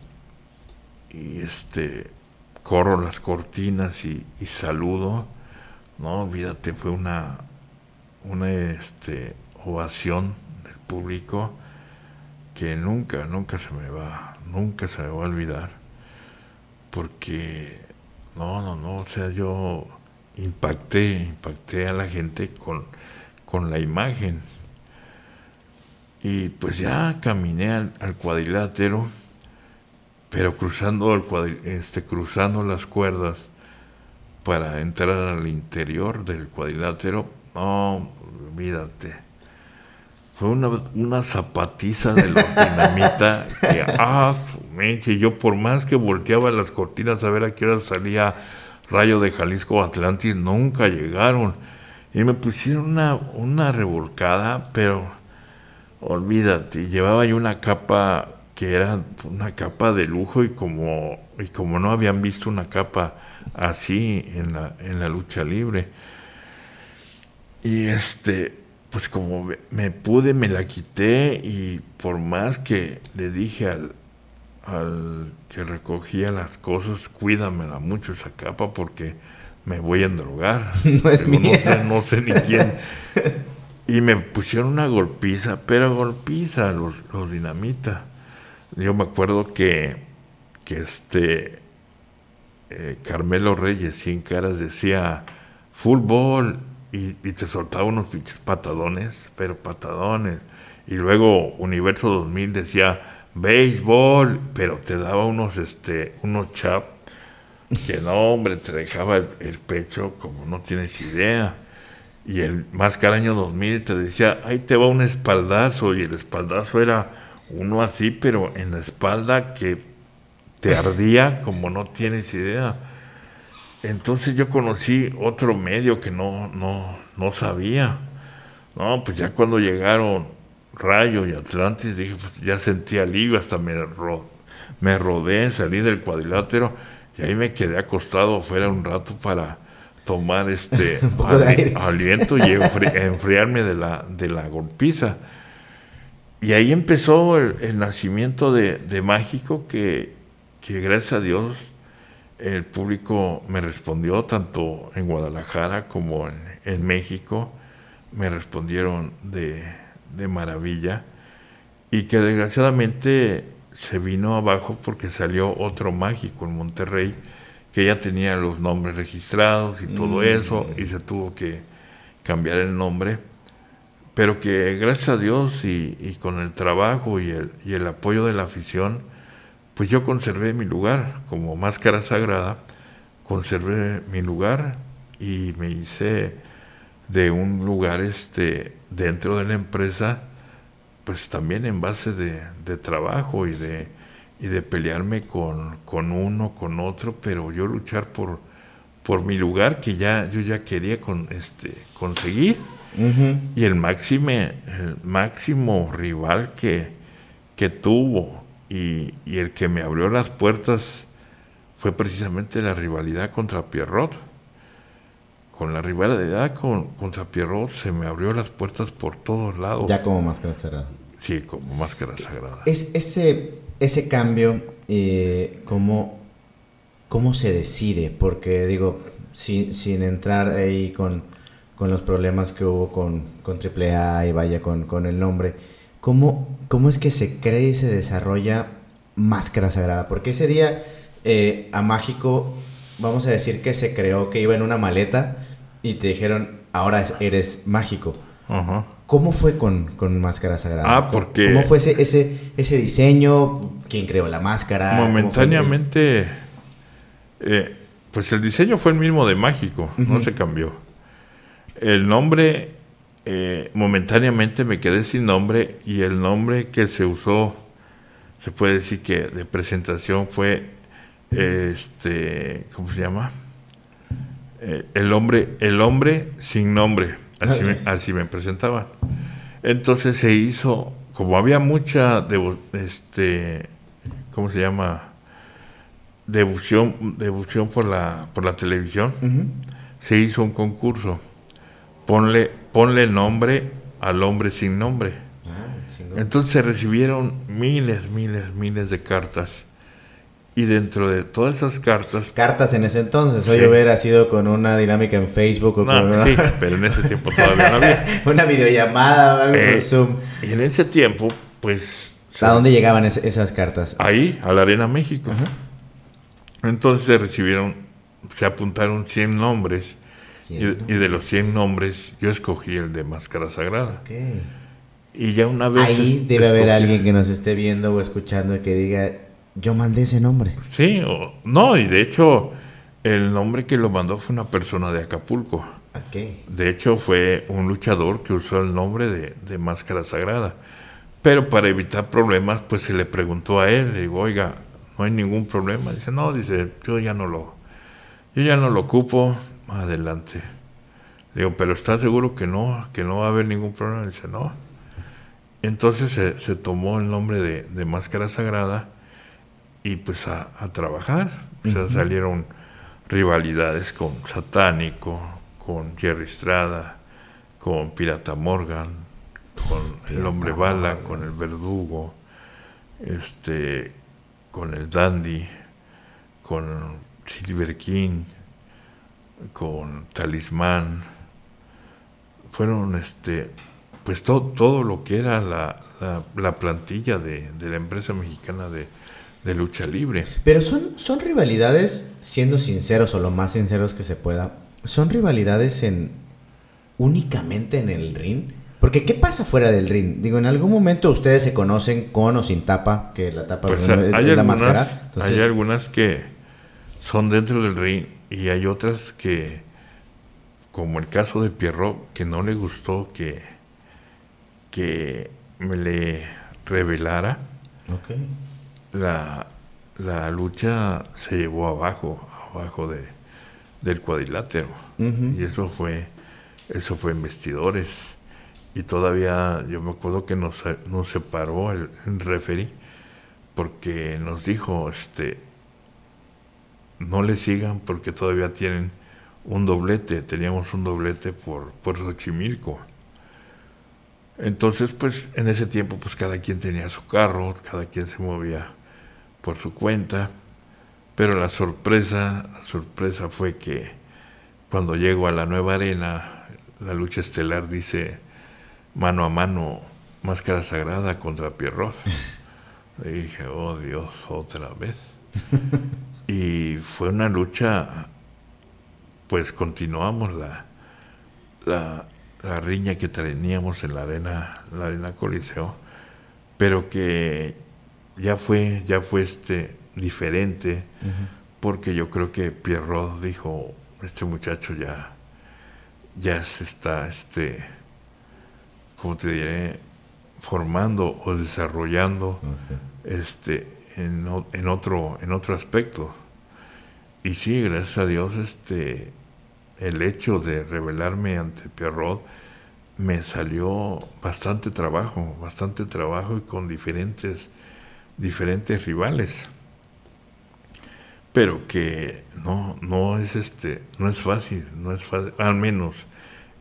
y este corro las cortinas y, saludo, no olvídate, fue una, una este, ovación del público que nunca, nunca se me va, nunca se me va a olvidar, porque no, no, no, o sea, yo impacté, impacté a la gente con, con la imagen y pues ya caminé al, cuadrilátero, pero cruzando, el este, cruzando las cuerdas para entrar al interior del cuadrilátero, no, olvídate. Fue una, una zapatiza de los dinamita que, ah, que yo por más que volteaba las cortinas a ver a qué hora salía Rayo de Jalisco Atlantis, nunca llegaron. Y me pusieron una, una revolcada, pero olvídate, llevaba yo una capa que era una capa de lujo y como, y como no habían visto una capa así en la, en la lucha libre. Y este, pues como me pude, me la quité y por más que le dije al, al que recogía las cosas, cuídamela mucho esa capa porque me voy a endrogar. No, es mía. no sé ni quién. Y me pusieron una golpiza, pero golpiza los, los dinamita. Yo me acuerdo que, que este eh, Carmelo Reyes, sin caras, decía fútbol y, te soltaba unos pinches patadones, pero patadones. Y luego Universo 2000 decía béisbol, pero te daba unos, este, unos chap que no, hombre, te dejaba el, pecho como no tienes idea. Y el Máscara Año 2000 te decía, ahí te va un espaldazo, y el espaldazo era uno así, pero en la espalda que te ardía como no tienes idea. Entonces yo conocí otro medio que no, no, no sabía. No, pues ya cuando llegaron Rayo y Atlantis, dije, pues ya sentí alivio, hasta me, me rodé, salí del cuadrilátero y ahí me quedé acostado fuera un rato para tomar este aliento y enfriarme de la, de la golpiza. Y ahí empezó el, nacimiento de, de Mágico, que, que gracias a Dios el público me respondió tanto en Guadalajara como en, México, me respondieron de, maravilla y que desgraciadamente se vino abajo porque salió otro mágico en Monterrey que ya tenía los nombres registrados y todo mm. eso y se tuvo que cambiar el nombre pero que gracias a Dios y, con el trabajo y el, y el apoyo de la afición pues yo conservé mi lugar como máscara sagrada, conservé mi lugar y me hice de un lugar este, dentro de la empresa, pues también en base de, trabajo y de, y de pelearme con, con, uno, con otro, pero yo luchar por, por mi lugar que ya yo ya quería con, este, conseguir. Y el, máximo, el máximo rival que, que tuvo y, el que me abrió las puertas fue precisamente la rivalidad contra Pierrot. Con la rivalidad con, contra Pierrot se me abrió las puertas por todos lados. Ya como máscara sagrada. Sí, como máscara sagrada. Es, ese, ese cambio, eh, ¿cómo, ¿cómo se decide? Porque digo, sin, sin entrar ahí con, con los problemas que hubo con, con AAA y vaya con, con el nombre ¿Cómo, ¿Cómo es que se cree y se desarrolla Máscara Sagrada? Porque ese día eh, a Mágico, vamos a decir que se creó que iba en una maleta y te dijeron, ahora eres mágico. ¿Cómo fue con, con, Máscara Sagrada? Ah, porque... ¿Cómo fue ese, ese, ese diseño? ¿Quién creó la máscara? Momentáneamente, eh, pues el diseño fue el mismo de Mágico, no se cambió. El nombre eh, momentáneamente me quedé sin nombre y el nombre que se usó, se puede decir que de presentación fue, este, ¿cómo se llama? Eh, el hombre, el hombre sin nombre, así me, así me presentaban. Entonces se hizo, como había mucha, este, ¿cómo se llama? Devoción, devoción por la, por la televisión, se hizo un concurso. Ponle ponle nombre al hombre sin nombre. Ah, Entonces se recibieron miles, miles, miles de cartas. Y dentro de todas esas cartas... Cartas en ese entonces. Hoy hubiera sido con una dinámica en Facebook o con Sí, pero en ese tiempo todavía no había. una videollamada o algo por eh, Zoom. Y en ese tiempo, pues... ¿A dónde llegaban esas cartas? Ahí, a la Arena México. Entonces se recibieron, se apuntaron 100 nombres y, de los 100 nombres, yo escogí el de Máscara Sagrada. Y ya una vez... Ahí debe haber alguien que nos esté viendo o escuchando que diga, yo mandé ese nombre. Sí, o, no, y de hecho el nombre que lo mandó fue una persona de Acapulco. De hecho fue un luchador que usó el nombre de, de, Máscara Sagrada. Pero para evitar problemas, pues se le preguntó a él, le digo, oiga, no hay ningún problema. Dice, no, dice, yo ya no lo, yo ya no lo ocupo, adelante. Digo, pero ¿estás seguro que no, que no va a haber ningún problema? Dice, no. Entonces se, tomó el nombre de, Máscara Sagrada y pues a, trabajar. O sea, salieron rivalidades con Satánico, con Jerry Estrada, con Pirata Morgan, con el Hombre Bala, con el Verdugo, este, con el Dandy, con Silver King, con Talismán, fueron este pues todo lo que era la, la, plantilla de, la empresa mexicana de, lucha libre. Pero son, son rivalidades, siendo sinceros o lo más sinceros que se pueda, son rivalidades en, únicamente en el ring? Porque ¿qué pasa fuera del ring? Digo, en algún momento ustedes se conocen con o sin tapa, que la tapa pues, es, hay la algunas, máscara. Hay algunas que son dentro del ring y hay otras que, como el caso de Pierrot, que no le gustó que, que me le revelara. La, la lucha se llevó abajo, abajo de, del cuadrilátero. Y eso fue, eso fue en vestidores. Y todavía yo me acuerdo que nos, nos separó el, el referee porque nos dijo, este, no le sigan porque todavía tienen un doblete, teníamos un doblete por, por Xochimilco. Entonces, pues en ese tiempo, pues cada quien tenía su carro, cada quien se movía por su cuenta, pero la sorpresa, la sorpresa fue que cuando llego a la nueva arena, la lucha estelar dice mano a mano, máscara sagrada contra Pierrot. Y dije, oh Dios, otra vez. y fue una lucha, pues continuamos la, la, la riña que teníamos en la arena, la arena Coliseo, pero que ya fue, ya fue este diferente, porque yo creo que Pierrot dijo, este muchacho ya, ya se está, este, como te diré, formando o desarrollando este, en, otro, en otro aspecto. Y sí, gracias a Dios, este, el hecho de revelarme ante Pierrot me salió bastante trabajo, bastante trabajo y con diferentes, diferentes rivales. Pero que no, no es este, no es fácil, no es fácil, al menos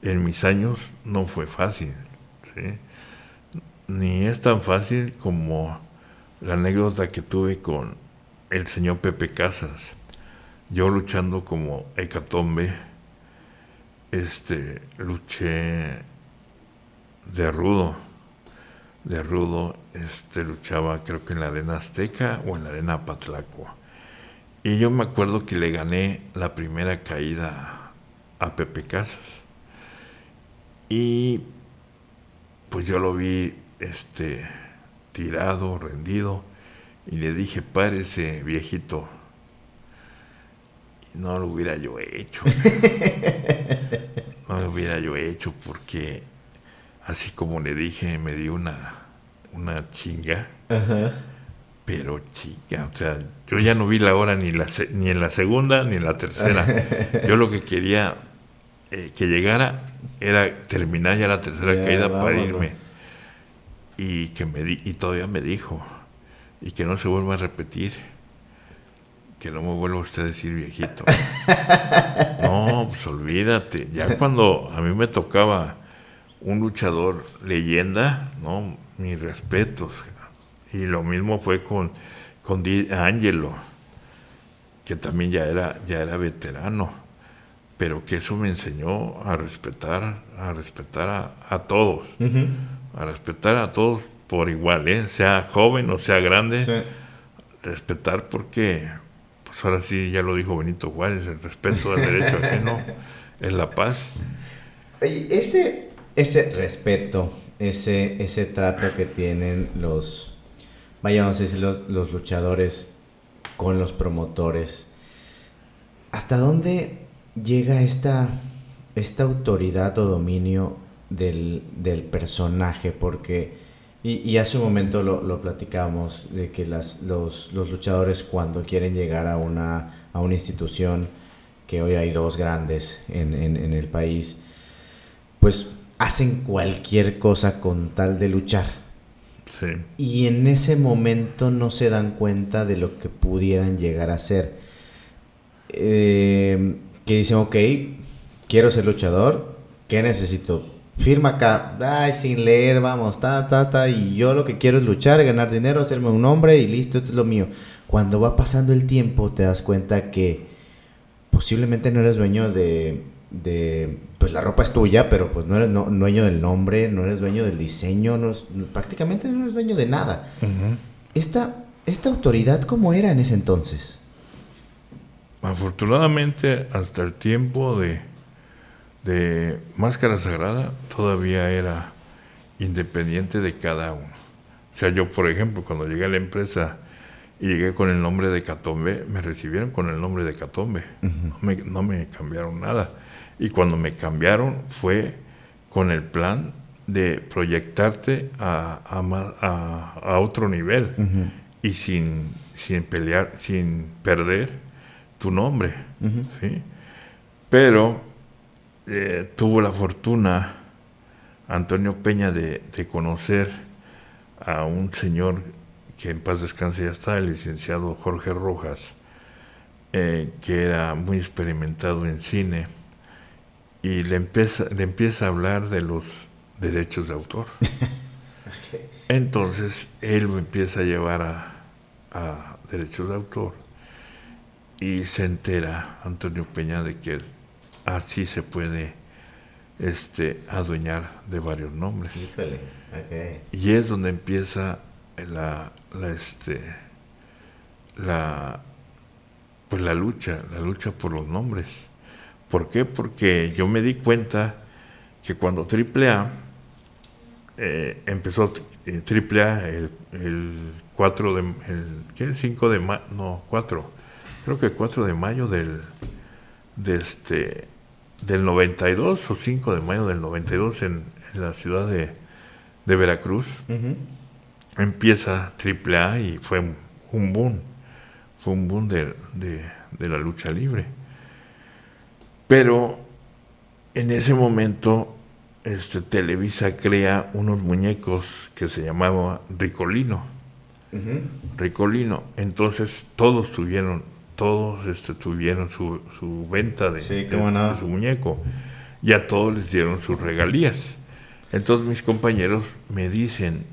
en mis años no fue fácil, ni es tan fácil como la anécdota que tuve con el señor Pepe Casas. Yo luchando como hecatombe, este, luché de rudo, de rudo, este, luchaba creo que en la arena azteca o en la arena Patlacua. Y yo me acuerdo que le gané la primera caída a Pepe Casas. Y pues yo lo vi este tirado, rendido, y le dije, párese, viejito. Y no lo hubiera yo hecho. no lo hubiera yo hecho porque así como le dije, me dio una, una chinga. Pero chinga, o sea, yo ya no vi la hora ni, la, ni en la segunda ni en la tercera. yo lo que quería eh, que llegara era terminar ya la tercera caída para irme. Y, que me di, y todavía me dijo, y que no se vuelva a repetir, que no me vuelva usted a decir viejito. no, pues olvídate. Ya cuando a mí me tocaba un luchador leyenda, ¿no? Mis respetos. Y lo mismo fue con, con Angelo, que también ya era, ya era veterano, pero que eso me enseñó a respetar, a respetar a, todos, a respetar a todos por igual, ¿eh? sea joven o sea grande, respetar porque, pues ahora sí, ya lo dijo Benito Juárez, el respeto al derecho ajeno es la paz. Ese, ese respeto, ese, ese trato que tienen los, vayamos a decir, los, los luchadores con los promotores, ¿hasta dónde llega esta, esta autoridad o dominio del, del personaje? Porque, y, y, hace un momento lo, lo platicábamos, de que las, los, los luchadores cuando quieren llegar a una, a una institución, que hoy hay dos grandes en, en, en el país, pues hacen cualquier cosa con tal de luchar. Y en ese momento no se dan cuenta de lo que pudieran llegar a ser. Eh, que dicen, ok, quiero ser luchador, ¿qué necesito? Firma acá, ay, sin leer, vamos, ta, ta, ta, y yo lo que quiero es luchar, ganar dinero, hacerme un nombre y listo, esto es lo mío. Cuando va pasando el tiempo te das cuenta que posiblemente no eres dueño de de pues la ropa es tuya, pero pues no eres dueño del nombre, no eres dueño del diseño, no prácticamente no eres dueño de nada. esta, esta autoridad, ¿cómo era en ese entonces? Afortunadamente, hasta el tiempo de, de Máscara Sagrada todavía era independiente de cada uno. O sea, yo, por ejemplo, cuando llegué a la empresa y llegué con el nombre de Catombe, me recibieron con el nombre de Catombe. no, me, cambiaron nada. Y cuando me cambiaron fue con el plan de proyectarte a, a, otro nivel y sin, sin pelear, sin perder tu nombre. ¿sí? Pero eh, tuvo la fortuna Antonio Peña de, conocer a un señor que en paz descanse ya está, el licenciado Jorge Rojas, eh, que era muy experimentado en cine, y le empieza, le empieza a hablar de los derechos de autor. Entonces él me empieza a llevar a, a derechos de autor y se entera Antonio Peña de que así se puede este, adueñar de varios nombres. Y es donde empieza la, la, este, la, pues la lucha, la lucha por los nombres. ¿Por qué? Porque yo me di cuenta que cuando AAA eh, empezó eh, AAA el, el 4 de, el, ¿qué? 5 de mayo, no, 4, creo que 4 de mayo del, de este, del 92 o 5 de mayo del 92 en, en la ciudad de, de Veracruz. Empieza AAA y fue un boom, fue un boom de, de, la lucha libre. Pero en ese momento este, Televisa crea unos muñecos que se llamaban Ricolino. Ricolino. Entonces todos tuvieron todos este, tuvieron su, su venta de, su muñeco y a todos les dieron sus regalías. Entonces mis compañeros me dicen,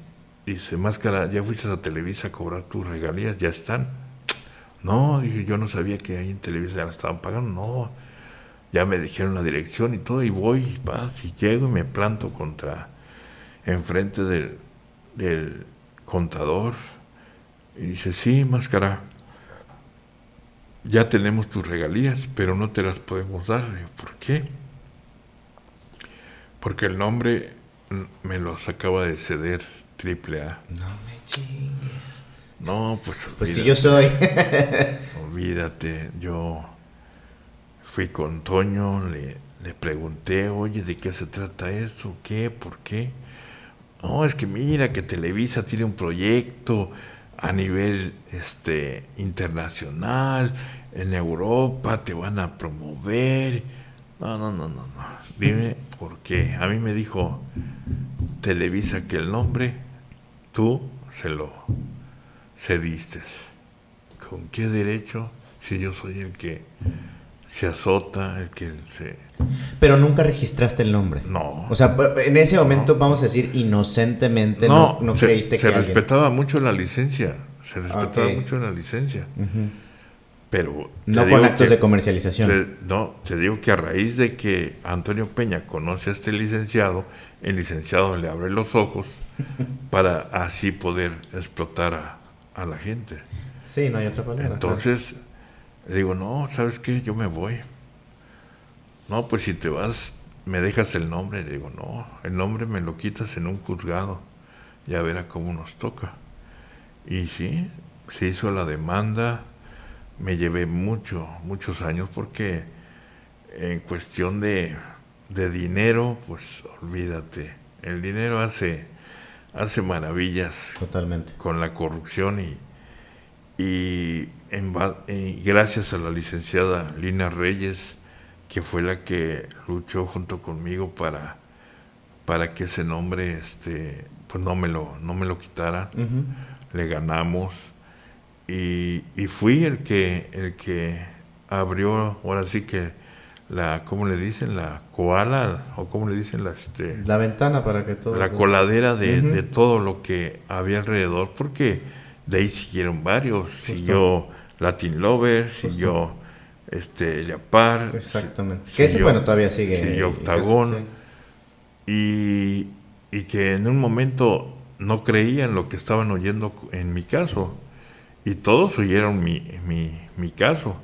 dice, Máscara, ¿ya fuiste a Televisa a cobrar tus regalías? ¿Ya están? No, dije, yo no sabía que ahí en Televisa ya la estaban pagando. No, ya me dijeron la dirección y todo, y voy, y, y llego y me planto contra, enfrente del, del contador. Y dice, sí, Máscara, ya tenemos tus regalías, pero no te las podemos dar. ¿Por qué? Porque el nombre me los acaba de ceder Triple A. No me chingues. No, pues. Pues si yo soy. olvídate, yo fui con Toño, le, le pregunté, oye, ¿de qué se trata esto? ¿Qué? ¿Por qué? No, es que mira que Televisa tiene un proyecto a nivel este, internacional, en Europa te van a promover. No, no, no, no, no. Dime por qué. A mí me dijo Televisa que el nombre tú se lo cediste. ¿Con qué derecho si yo soy el que se azota, el que se... Pero nunca registraste el nombre. No. O sea, en ese momento, vamos a decir, inocentemente, no, no, creíste que... Se respetaba mucho la licencia, se respetaba mucho la licencia. Pero... No con actos de comercialización. no, te digo que a raíz de que Antonio Peña conoce a este licenciado, el licenciado le abre los ojos para así poder explotar a, a la gente. Sí, no hay otra palabra. Entonces... Le digo, no, ¿sabes qué? Yo me voy. No, pues si te vas, me dejas el nombre. Le digo, no, el nombre me lo quitas en un juzgado. Ya verá cómo nos toca. Y sí, se hizo la demanda. Me llevé mucho, muchos años porque en cuestión de, de dinero, pues olvídate. El dinero hace, hace maravillas. Totalmente. Con la corrupción y, y en, gracias a la licenciada Lina Reyes, que fue la que luchó junto conmigo para, para que ese nombre este, pues no me lo, no me lo quitaran. Le ganamos y, y, fui el que, el que abrió, ahora sí que la, ¿cómo le dicen? La koala, o ¿cómo le dicen? La, este, la ventana para que todo... La coladera de, de todo lo que había alrededor, porque de ahí siguieron varios, siguió Latin Lover, siguió este, Leapar. Exactamente. Que ese, bueno, todavía sigue. Siguió Octagón. Y, y que en un momento no creían lo que estaban oyendo en mi caso. Y todos oyeron mi, mi, mi caso.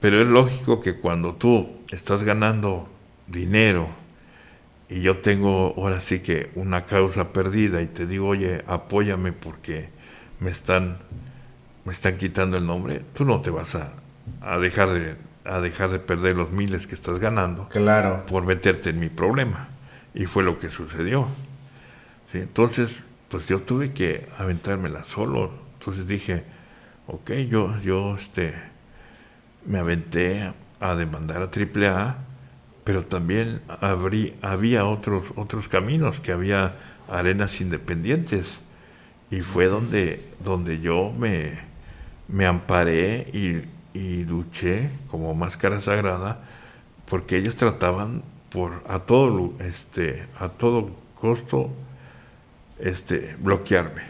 Pero es lógico que cuando tú estás ganando dinero y yo tengo ahora sí que una causa perdida y te digo, oye, apóyame porque me están, me están quitando el nombre, tú no te vas a, a dejar de a dejar de perder los miles que estás ganando claro. por meterte en mi problema. Y fue lo que sucedió. ¿Sí? Entonces, pues yo tuve que aventármela solo. Entonces dije, ok, yo, yo este, me aventé a demandar a AAA, pero también abrí, había otros, otros caminos, que había arenas independientes. Y fue donde, donde yo me, me amparé y, y luché como máscara sagrada porque ellos trataban por a todo este a todo costo este bloquearme.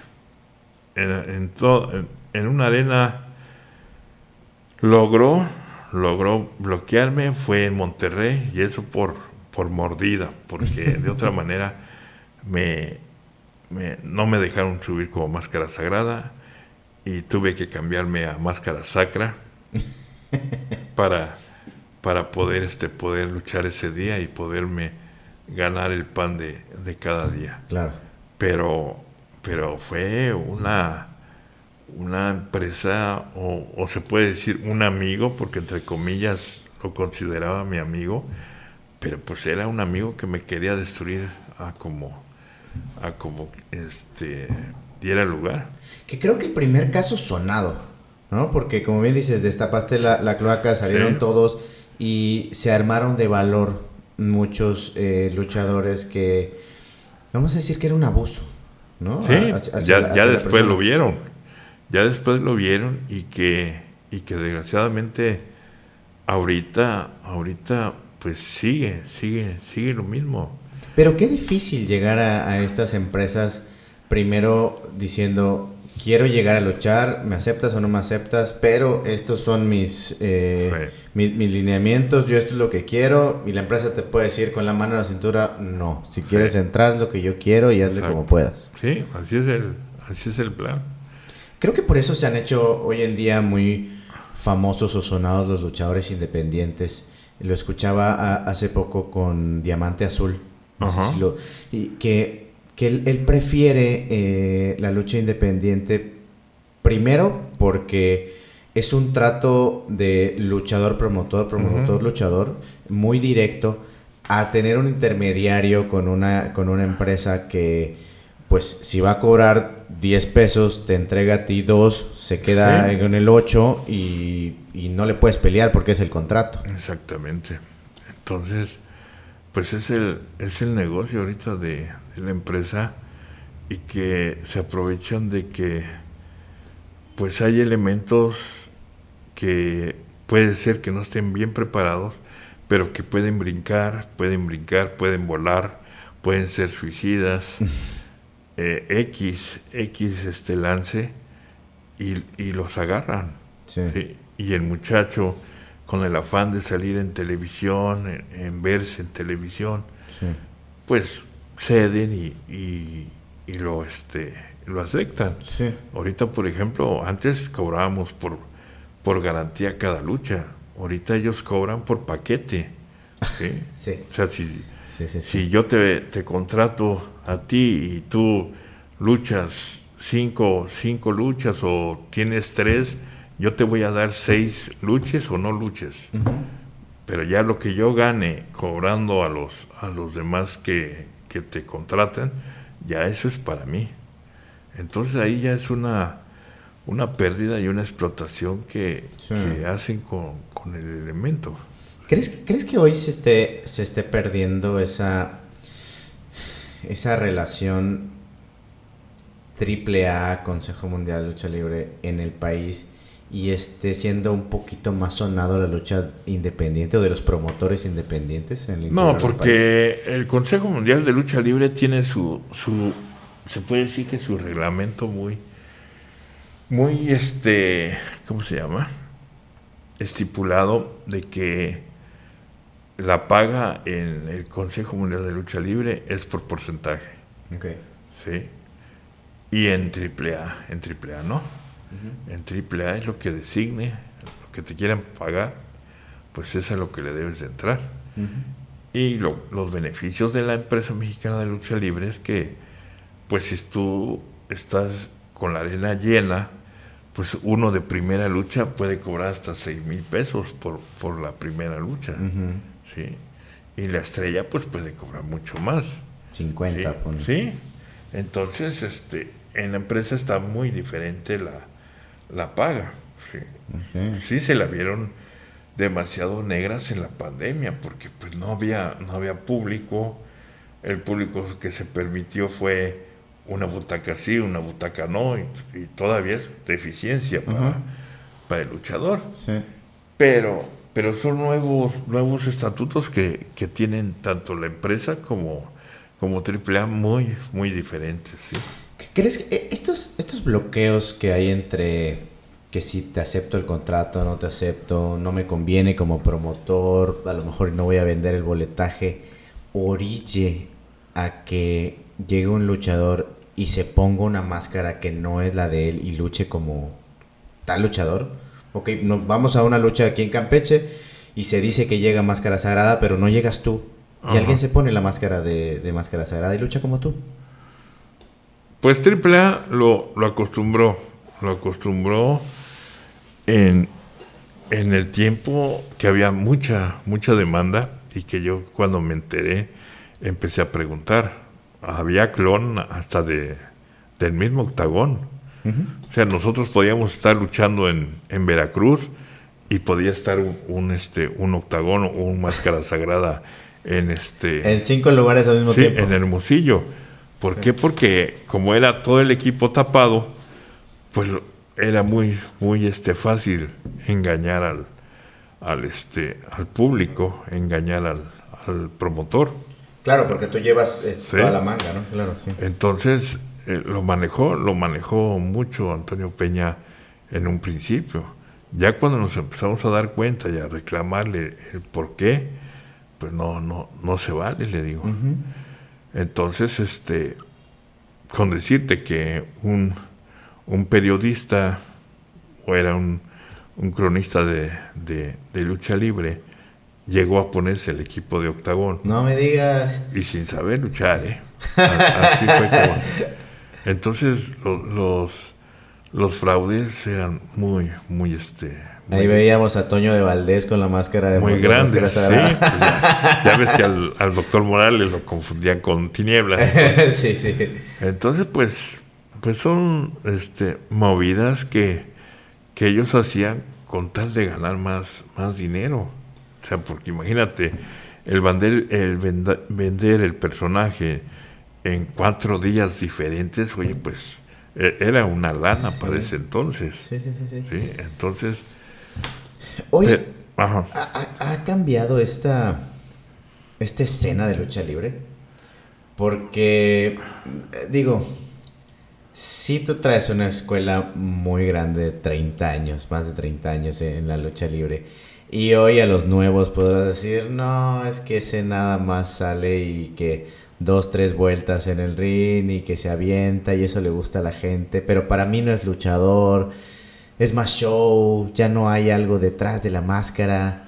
En, en, todo, en, una arena logró logró bloquearme fue en Monterrey y eso por por mordida porque de otra manera me, me, no me dejaron subir como máscara sagrada y tuve que cambiarme a máscara sacra para, para poder, este, poder luchar ese día y poderme ganar el pan de, de cada día. Claro. Pero, pero fue una, una empresa, o, o, se puede decir un amigo, porque entre comillas lo consideraba mi amigo, pero pues era un amigo que me quería destruir a como, a como este, diera lugar. Que creo que el primer caso sonado ¿no? Porque como bien dices, destapaste la, la cloaca, salieron todos y se armaron de valor muchos eh, luchadores que, vamos a decir que era un abuso, ¿no? Sí, ya, ya después lo vieron, ya después lo vieron y que, y que desgraciadamente ahorita, ahorita pues sigue, sigue, sigue lo mismo. Pero qué difícil llegar a, a estas empresas primero diciendo, quiero llegar a luchar, me aceptas o no me aceptas, pero estos son mis, eh, mis, lineamientos, yo esto es lo que quiero, y la empresa te puede decir con la mano en la cintura, no, si quieres entrar es lo que yo quiero y hazle como puedas. Sí, así es, el, así es el plan. Creo que por eso se han hecho hoy en día muy famosos o sonados los luchadores independientes. Lo escuchaba hace poco con Diamante Azul. Y que que él, prefiere eh, la lucha independiente primero porque es un trato de luchador, promotor, promotor, luchador, muy directo, a tener un intermediario con una, con una empresa que, pues, si va a cobrar 10 pesos, te entrega a ti 2, se queda en el 8 y, y, no le puedes pelear porque es el contrato. Exactamente. Entonces, pues es el, es el negocio ahorita de, la empresa y que se aprovechan de que pues hay elementos que puede ser que no estén bien preparados, pero que pueden brincar, pueden brincar, pueden volar, pueden ser suicidas, eh, X, X este lance y, y los agarran. Y el muchacho con el afán de salir en televisión, en, verse en televisión, pues ceden y, y, lo este lo aceptan. Ahorita, por ejemplo, antes cobrábamos por, por garantía cada lucha. Ahorita ellos cobran por paquete. ¿sí? O sea, si, si yo te, te, contrato a ti y tú luchas cinco, cinco luchas o tienes tres, yo te voy a dar seis luches o no luches. Pero ya lo que yo gane cobrando a los, a los demás que, te contratan, ya eso es para mí. Entonces ahí ya es una, una pérdida y una explotación que, hacen con, el elemento. ¿Crees, ¿Crees que hoy se esté, se esté perdiendo esa, esa relación triple A, Consejo Mundial de Lucha Libre en el país? Y esté siendo un poquito más sonado la lucha independiente o de los promotores independientes en el No, porque el Consejo Mundial de Lucha Libre tiene su, su, se puede decir que su reglamento muy, muy, este, ¿cómo se llama? Estipulado de que la paga en el Consejo Mundial de Lucha Libre es por porcentaje. Ok. Sí. Y en AAA, en AAA, ¿no? En AAA es lo que designe, lo que te quieran pagar, pues es a lo que le debes de entrar. Y los beneficios de la empresa mexicana de lucha libre es que, pues si tú estás con la arena llena, pues uno de primera lucha puede cobrar hasta 6 mil pesos por, por la primera lucha. ¿sí? Y la estrella pues puede cobrar mucho más. 50, ¿sí? ¿sí? Entonces, este, en la empresa está muy diferente la, la paga. ¿sí? sí, se la vieron demasiado negras en la pandemia porque pues no había, no había público. El público que se permitió fue una butaca sí, una butaca no, y, todavía es deficiencia para, para el luchador. Pero, pero son nuevos, nuevos estatutos que, que, tienen tanto la empresa como, como AAA muy, muy diferentes. ¿sí? ¿Crees que eh, estos, estos bloqueos que hay entre que si te acepto el contrato, no te acepto, no me conviene como promotor, a lo mejor no voy a vender el boletaje, orille a que llegue un luchador y se ponga una máscara que no es la de él y luche como tal luchador. Ok, nos vamos a una lucha aquí en Campeche y se dice que llega máscara sagrada, pero no llegas tú. Y alguien se pone la máscara de, máscara sagrada y lucha como tú. Pues AAA lo, lo acostumbró, lo acostumbró en, en el tiempo que había mucha, mucha demanda y que yo cuando me enteré empecé a preguntar había clon hasta de, del mismo octagón. O sea, nosotros podíamos estar luchando en, en Veracruz y podía estar un, este, un octagón o un máscara sagrada en este... En cinco lugares al mismo tiempo. en Hermosillo. ¿Por qué? Porque como era todo el equipo tapado, pues era muy, muy este, fácil engañar al, al, este, al público, engañar al, al promotor. Claro, porque tú llevas eh, toda la manga, ¿no? Claro, sí. Entonces, eh, lo manejó, lo manejó mucho Antonio Peña en un principio. Ya cuando nos empezamos a dar cuenta y a reclamarle el por qué, pues no, no, no se vale, le digo. Entonces, este, con decirte que un, un periodista o era un, un cronista de, de, de lucha libre, llegó a ponerse el equipo de octagón. No me digas. Y sin saber luchar, ¿eh? Así fue como... Entonces los, los, fraudes eran muy, muy este... Ahí veíamos a Toño de Valdés con la máscara de... Muy grande, sí. Pues ya, ves que al, al, doctor Morales lo confundían con tinieblas. sí, sí. Entonces, pues, pues son este, movidas que, que ellos hacían con tal de ganar más, más dinero. O sea, porque imagínate, el, vender, el vender el personaje en cuatro días diferentes, oye, pues e, era una lana para ese entonces. Sí, sí, sí. Sí, entonces... Oye, ¿ha, cambiado esta, esta escena de lucha libre? Porque, digo, si tú traes una escuela muy grande de 30 años, más de 30 años en la lucha libre, y hoy a los nuevos podrás decir, no, es que ese nada más sale y que dos, tres vueltas en el ring y que se avienta y eso le gusta a la gente, pero para mí no es luchador, es más show, ya no hay algo detrás de la máscara.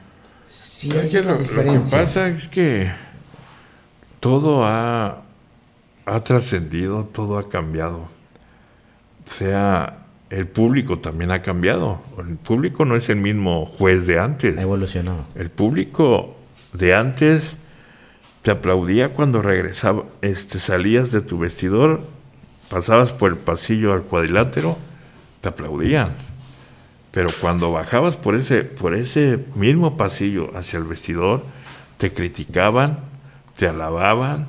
Sí. Lo que pasa es que todo ha, ha trascendido, todo ha cambiado. O sea, el público también ha cambiado. El público no es el mismo juez de antes. Ha evolucionado. El público de antes te aplaudía cuando regresaba, este, salías de tu vestidor, pasabas por el pasillo al cuadrilátero, te aplaudían. Pero cuando bajabas por ese, por ese mismo pasillo hacia el vestidor, te criticaban, te alababan,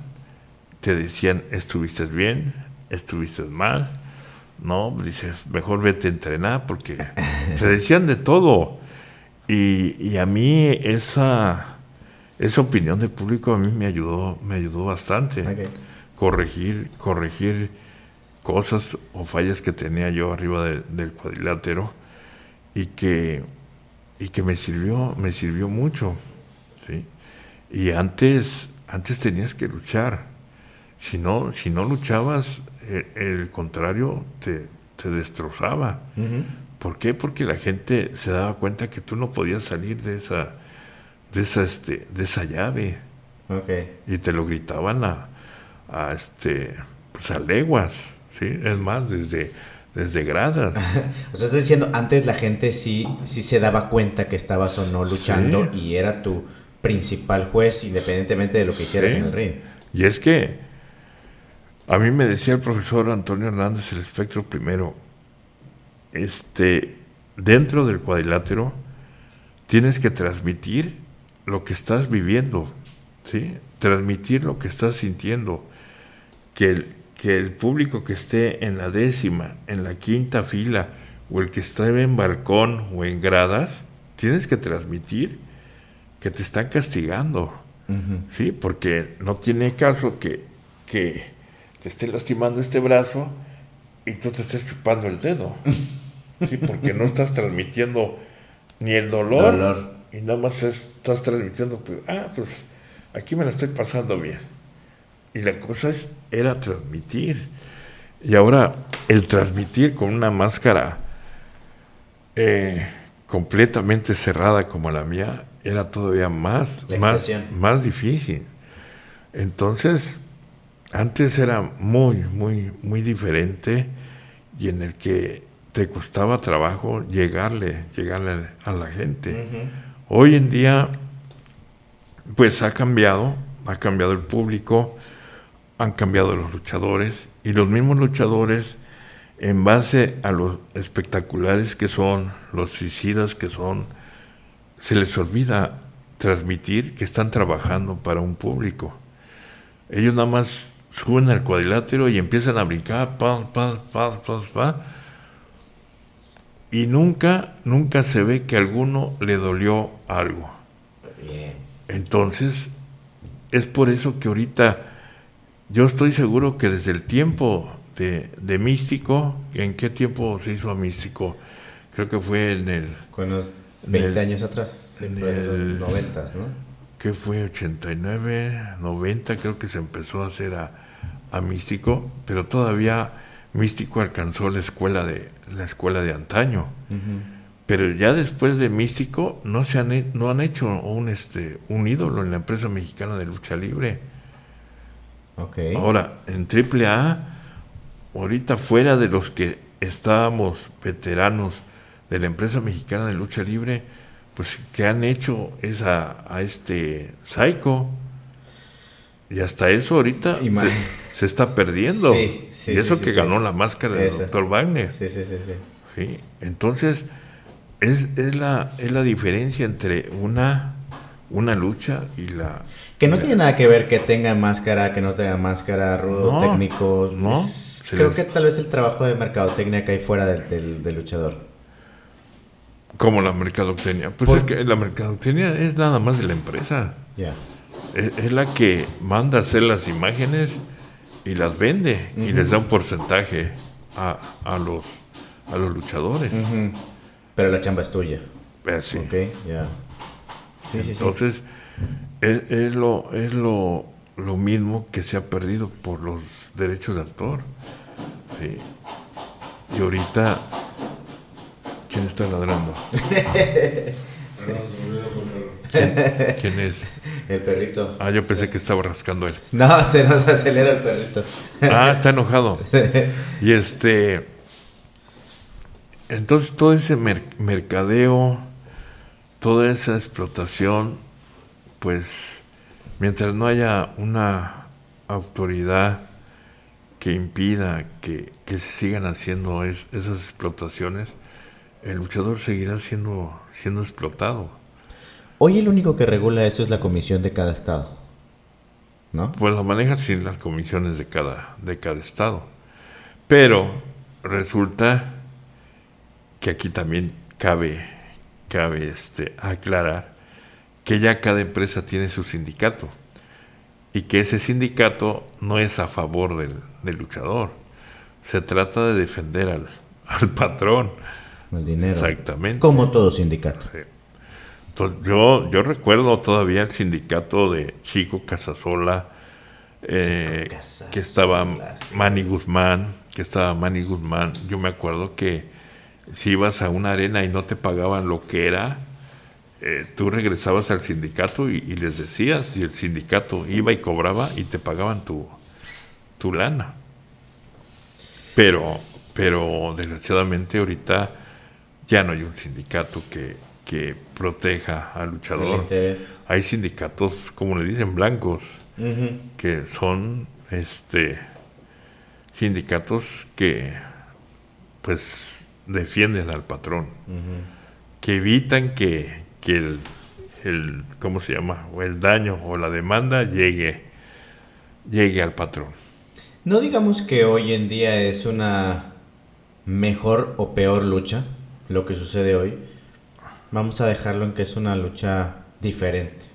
te decían, estuviste bien, estuviste mal no, dices, mejor vete a entrenar porque te decían de todo. Y, a mí esa, esa opinión del público a mí me ayudó, me ayudó bastante. Corregir, corregir cosas o fallas que tenía yo arriba del cuadrilátero y que, y que me sirvió, me sirvió mucho. ¿sí? Y antes, antes tenías que luchar. Si no, si no luchabas, eh, el, contrario te, te destrozaba. ¿Por qué? Porque la gente se daba cuenta que tú no podías salir de esa, de esa, este, de esa llave. Y te lo gritaban a, a este, pues a leguas, ¿sí? Es más, desde, desde gradas. o sea, estás diciendo, antes la gente sí, sí se daba cuenta que estabas o no luchando y era tu principal juez independientemente de lo que hicieras en el ring. Y es que a mí me decía el profesor Antonio Hernández el espectro primero, este, dentro del cuadrilátero tienes que transmitir lo que estás viviendo, ¿sí? Transmitir lo que estás sintiendo. Que el, que el público que esté en la décima, en la quinta fila, o el que esté en balcón o en gradas, tienes que transmitir que te están castigando. ¿Sí? Porque no tiene caso que, que te esté lastimando este brazo y tú te estés chupando el dedo. ¿Sí? Porque no estás transmitiendo ni el dolor, y nada más estás transmitiendo, pues, ah, pues aquí me la estoy pasando bien. Y la cosa es, era transmitir. Y ahora el transmitir con una máscara eh, completamente cerrada como la mía era todavía más, más, más difícil. Entonces, antes era muy, muy, muy diferente y en el que te costaba trabajo llegarle, llegarle a la gente. Hoy en día, pues ha cambiado, ha cambiado el público, han cambiado los luchadores y los mismos luchadores, en base a los espectaculares que son, los suicidas que son, se les olvida transmitir que están trabajando para un público. Ellos nada más suben al cuadrilátero y empiezan a brincar, pa, pa, pa, pa, y nunca, nunca se ve que a alguno le dolió algo. Entonces, es por eso que ahorita yo estoy seguro que desde el tiempo de, de Místico, ¿en qué tiempo se hizo a Místico? Creo que fue en el... 20 años atrás, en el 90, ¿no? ¿Qué fue? 89, 90, creo que se empezó a hacer a, a Místico, pero todavía Místico alcanzó la escuela de, la escuela de antaño. Pero ya después de Místico no, se han, no han hecho un, este, un ídolo en la empresa mexicana de lucha libre. Okay. Ahora, en AAA, ahorita fuera de los que estábamos veteranos de la empresa mexicana de lucha libre, pues que han hecho es a, este Psycho. Y hasta eso ahorita se, está perdiendo. y eso que ganó la máscara del doctor Wagner. Sí, sí, sí, sí. Entonces, es, es, la, es la diferencia entre una, una lucha y la... Que no tiene nada que ver que tenga máscara, que no tenga máscara, rudo, técnico. No. creo que tal vez el trabajo de mercadotecnia que hay fuera del, del luchador. Como la mercadotecnia. Pues es que la mercadotecnia es nada más de la empresa. Ya. Es, la que manda hacer las imágenes y las vende y les da un porcentaje a, a, los, a los luchadores. Pero la chamba es tuya. Eh, sí. Ok, ya. Sí, sí, Entonces, Es, es, lo, es lo, lo mismo que se ha perdido por los derechos de autor. Sí. Y ahorita ¿Quién está ladrando? ¿Quién, es? El perrito. Ah, yo pensé que estaba rascando él. No, se nos acelera el perrito. Ah, está enojado. Y este. Entonces, todo ese mercadeo, toda esa explotación, pues, mientras no haya una autoridad que impida que, se sigan haciendo esas explotaciones, el luchador seguirá siendo, siendo explotado. Hoy el único que regula eso es la comisión de cada estado, ¿no? Pues lo maneja sin las comisiones de cada, de cada estado. Pero resulta que aquí también cabe, cabe este, aclarar que ya cada empresa tiene su sindicato y que ese sindicato no es a favor del, luchador. Se trata de defender al, al patrón el dinero. Exactamente. Como todo sindicato. yo, yo recuerdo todavía el sindicato de Chico Casasola, eh, que estaba Manny Guzmán, que estaba Manny Guzmán. Yo me acuerdo que si ibas a una arena y no te pagaban lo que era, eh, tú regresabas al sindicato y, les decías, y el sindicato iba y cobraba y te pagaban tu, tu lana. Pero, pero desgraciadamente ahorita ya no hay un sindicato que, que proteja al luchador. Hay sindicatos, como le dicen, blancos, que son este sindicatos que pues defienden al patrón, que evitan que, que el, el, ¿cómo se llama? O el daño o la demanda llegue, llegue al patrón. No digamos que hoy en día es una mejor o peor lucha, lo que sucede hoy. Vamos a dejarlo en que es una lucha diferente.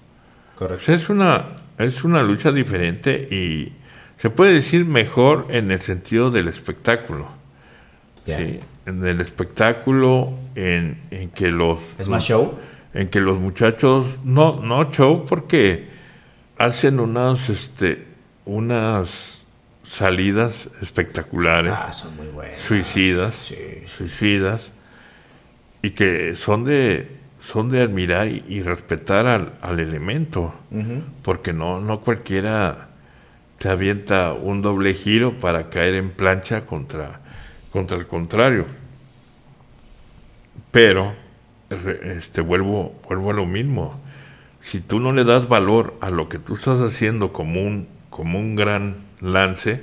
Correcto. Es una, es una lucha diferente y se puede decir mejor en el sentido del espectáculo. Sí, en el espectáculo, en, en que los... ¿Es más show? En que los muchachos, no, no show, porque hacen unas, este, unas salidas espectaculares. Ah, son muy buenas. Suicidas. Sí. Suicidas y que son de son de admirar y, respetar al, al elemento, porque no, no cualquiera te avienta un doble giro para caer en plancha contra, contra el contrario. Pero, este, vuelvo, vuelvo a lo mismo. Si tú no le das valor a lo que tú estás haciendo como un, como un gran lance,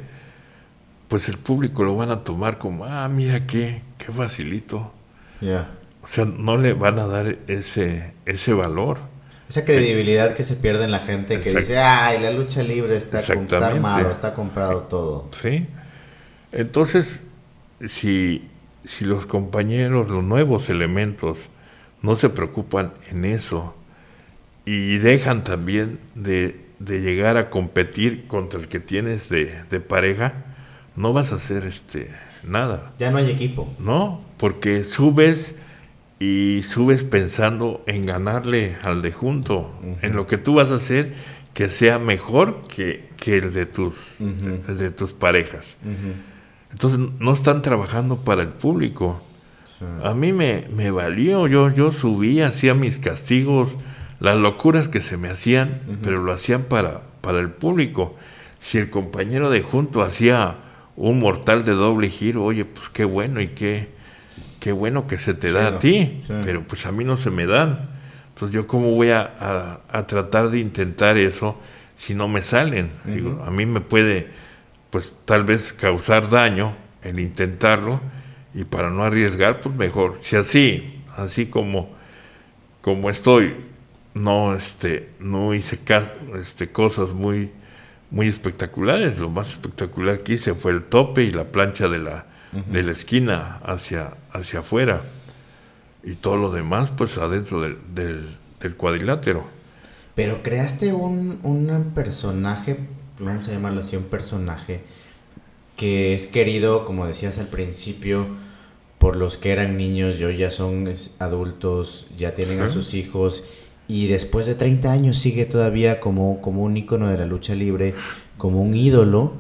pues el público lo van a tomar como, ah, mira qué, qué facilito. Ya. O sea, no le van a dar ese, ese valor. Esa credibilidad que se pierde en la gente que dice, ay, la lucha libre está, está armado, está comprado todo. Sí. Entonces, si, si los compañeros, los nuevos elementos, no se preocupan en eso y dejan también de, de llegar a competir contra el que tienes de, de, pareja, no vas a hacer este nada. Ya no hay equipo. No, porque subes y subes pensando en ganarle al de junto, en lo que tú vas a hacer que sea mejor que, que el, de tus, el de tus parejas. Entonces no están trabajando para el público. A mí me, me, valió, yo, yo subí, hacía mis castigos, las locuras que se me hacían, pero lo hacían para, para el público. Si el compañero de junto hacía un mortal de doble giro, oye, pues qué bueno y qué, qué bueno que se te da a ti, pero pues a mí no se me dan. Entonces yo cómo voy a, tratar de intentar eso si no me salen. Digo, a mí me puede pues tal vez causar daño el intentarlo y para no arriesgar pues mejor. Si así, así como, como estoy, no, este, no hice este, cosas muy, muy espectaculares. Lo más espectacular que hice fue el tope y la plancha de la, de la esquina hacia, hacia afuera y todo lo demás pues adentro del, del, cuadrilátero. Pero creaste un, un, personaje, vamos a llamarlo así, un personaje que es querido, como decías al principio, por los que eran niños, yo ya son adultos, ya tienen a sus hijos. Y después de 30 años sigue todavía como, como un ícono de la lucha libre, como un ídolo.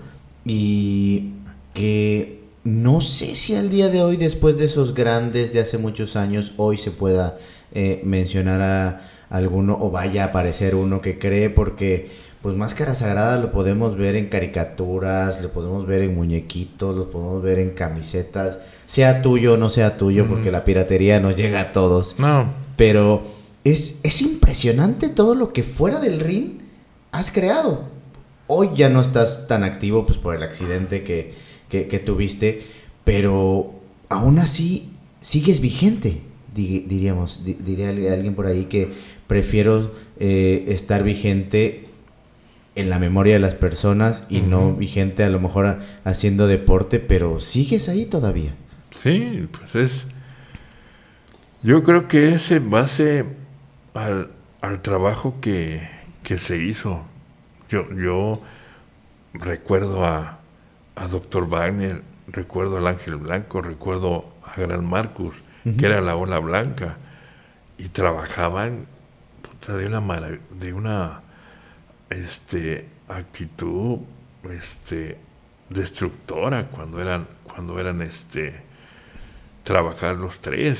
Y que no sé si al día de hoy, después de esos grandes de hace muchos años, hoy se pueda eh, mencionar a alguno o vaya a aparecer uno que cree porque pues Máscara Sagrada lo podemos ver en caricaturas, lo podemos ver en muñequitos, lo podemos ver en camisetas, sea tuyo o no sea tuyo, porque la piratería nos llega a todos. No. Pero es, es impresionante todo lo que fuera del ring has creado. Hoy ya no estás tan activo pues por el accidente que, que, tuviste, pero aún así sigues vigente, diríamos, diría alguien por ahí que prefiero eh, estar vigente en la memoria de las personas y no vigente a lo mejor haciendo deporte, pero sigues ahí todavía. Sí, pues es... Yo creo que es en base al, al trabajo que, que, se hizo. Yo, yo recuerdo a, a Doctor Wagner, recuerdo al Ángel Blanco, recuerdo a Gran Marcus, que era la ola blanca, y trabajaban de una de una este actitud este destructora cuando eran cuando eran este trabajar los tres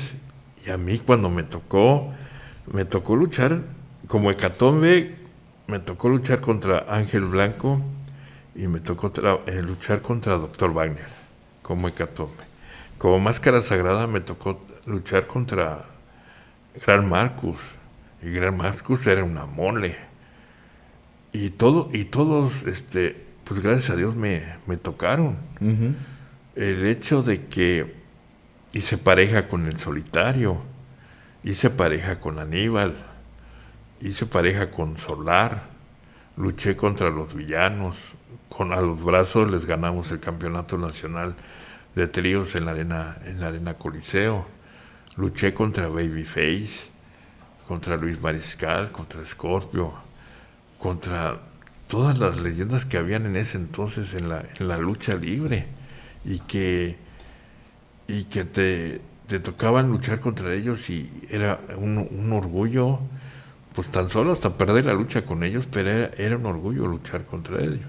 y a mí cuando me tocó me tocó luchar como hecatombe, me tocó luchar contra Ángel Blanco y me tocó eh, luchar contra Doctor Wagner como hecatombe. Como máscara sagrada me tocó luchar contra Gran Marcus. Y Gran Marcus era una mole. Y todo, y todos, este, pues gracias a Dios me, me tocaron. El hecho de que hice pareja con el solitario, hice pareja con Aníbal, hice pareja con Solar, luché contra los villanos, con a los brazos les ganamos el campeonato nacional de tríos en la arena, en la arena Coliseo, luché contra Babyface, contra Luis Mariscal, contra Scorpio, contra todas las leyendas que habían en ese entonces en la, en la lucha libre y que, y que te, te tocaban luchar contra ellos y era un, un, orgullo, pues tan solo hasta perder la lucha con ellos, pero era, era, un orgullo luchar contra ellos.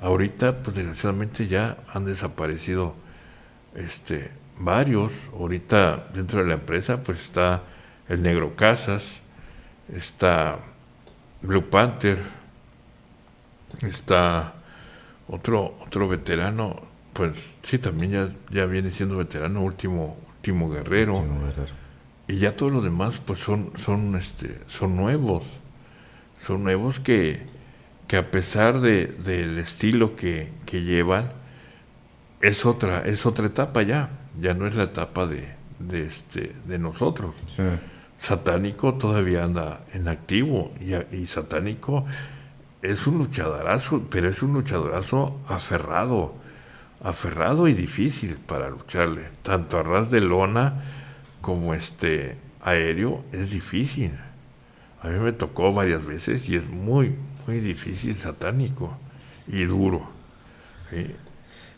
Ahorita, pues desgraciadamente ya han desaparecido este, varios. Ahorita dentro de la empresa, pues está el Negro Casas, está Blue Panther, está otro, otro veterano, pues sí, también ya, ya viene siendo veterano, último, último guerrero. Y ya todos los demás, pues son, son, este, son nuevos. Son nuevos que, que a pesar de, del estilo que, que llevan, es otra, es otra etapa ya. Ya no es la etapa de, de, este, de nosotros. Satánico todavía anda en activo y, y Satánico es un luchadorazo, pero es un luchadorazo aferrado, aferrado y difícil para lucharle. Tanto a ras de lona como este aéreo es difícil. A mí me tocó varias veces y es muy, muy difícil satánico y duro.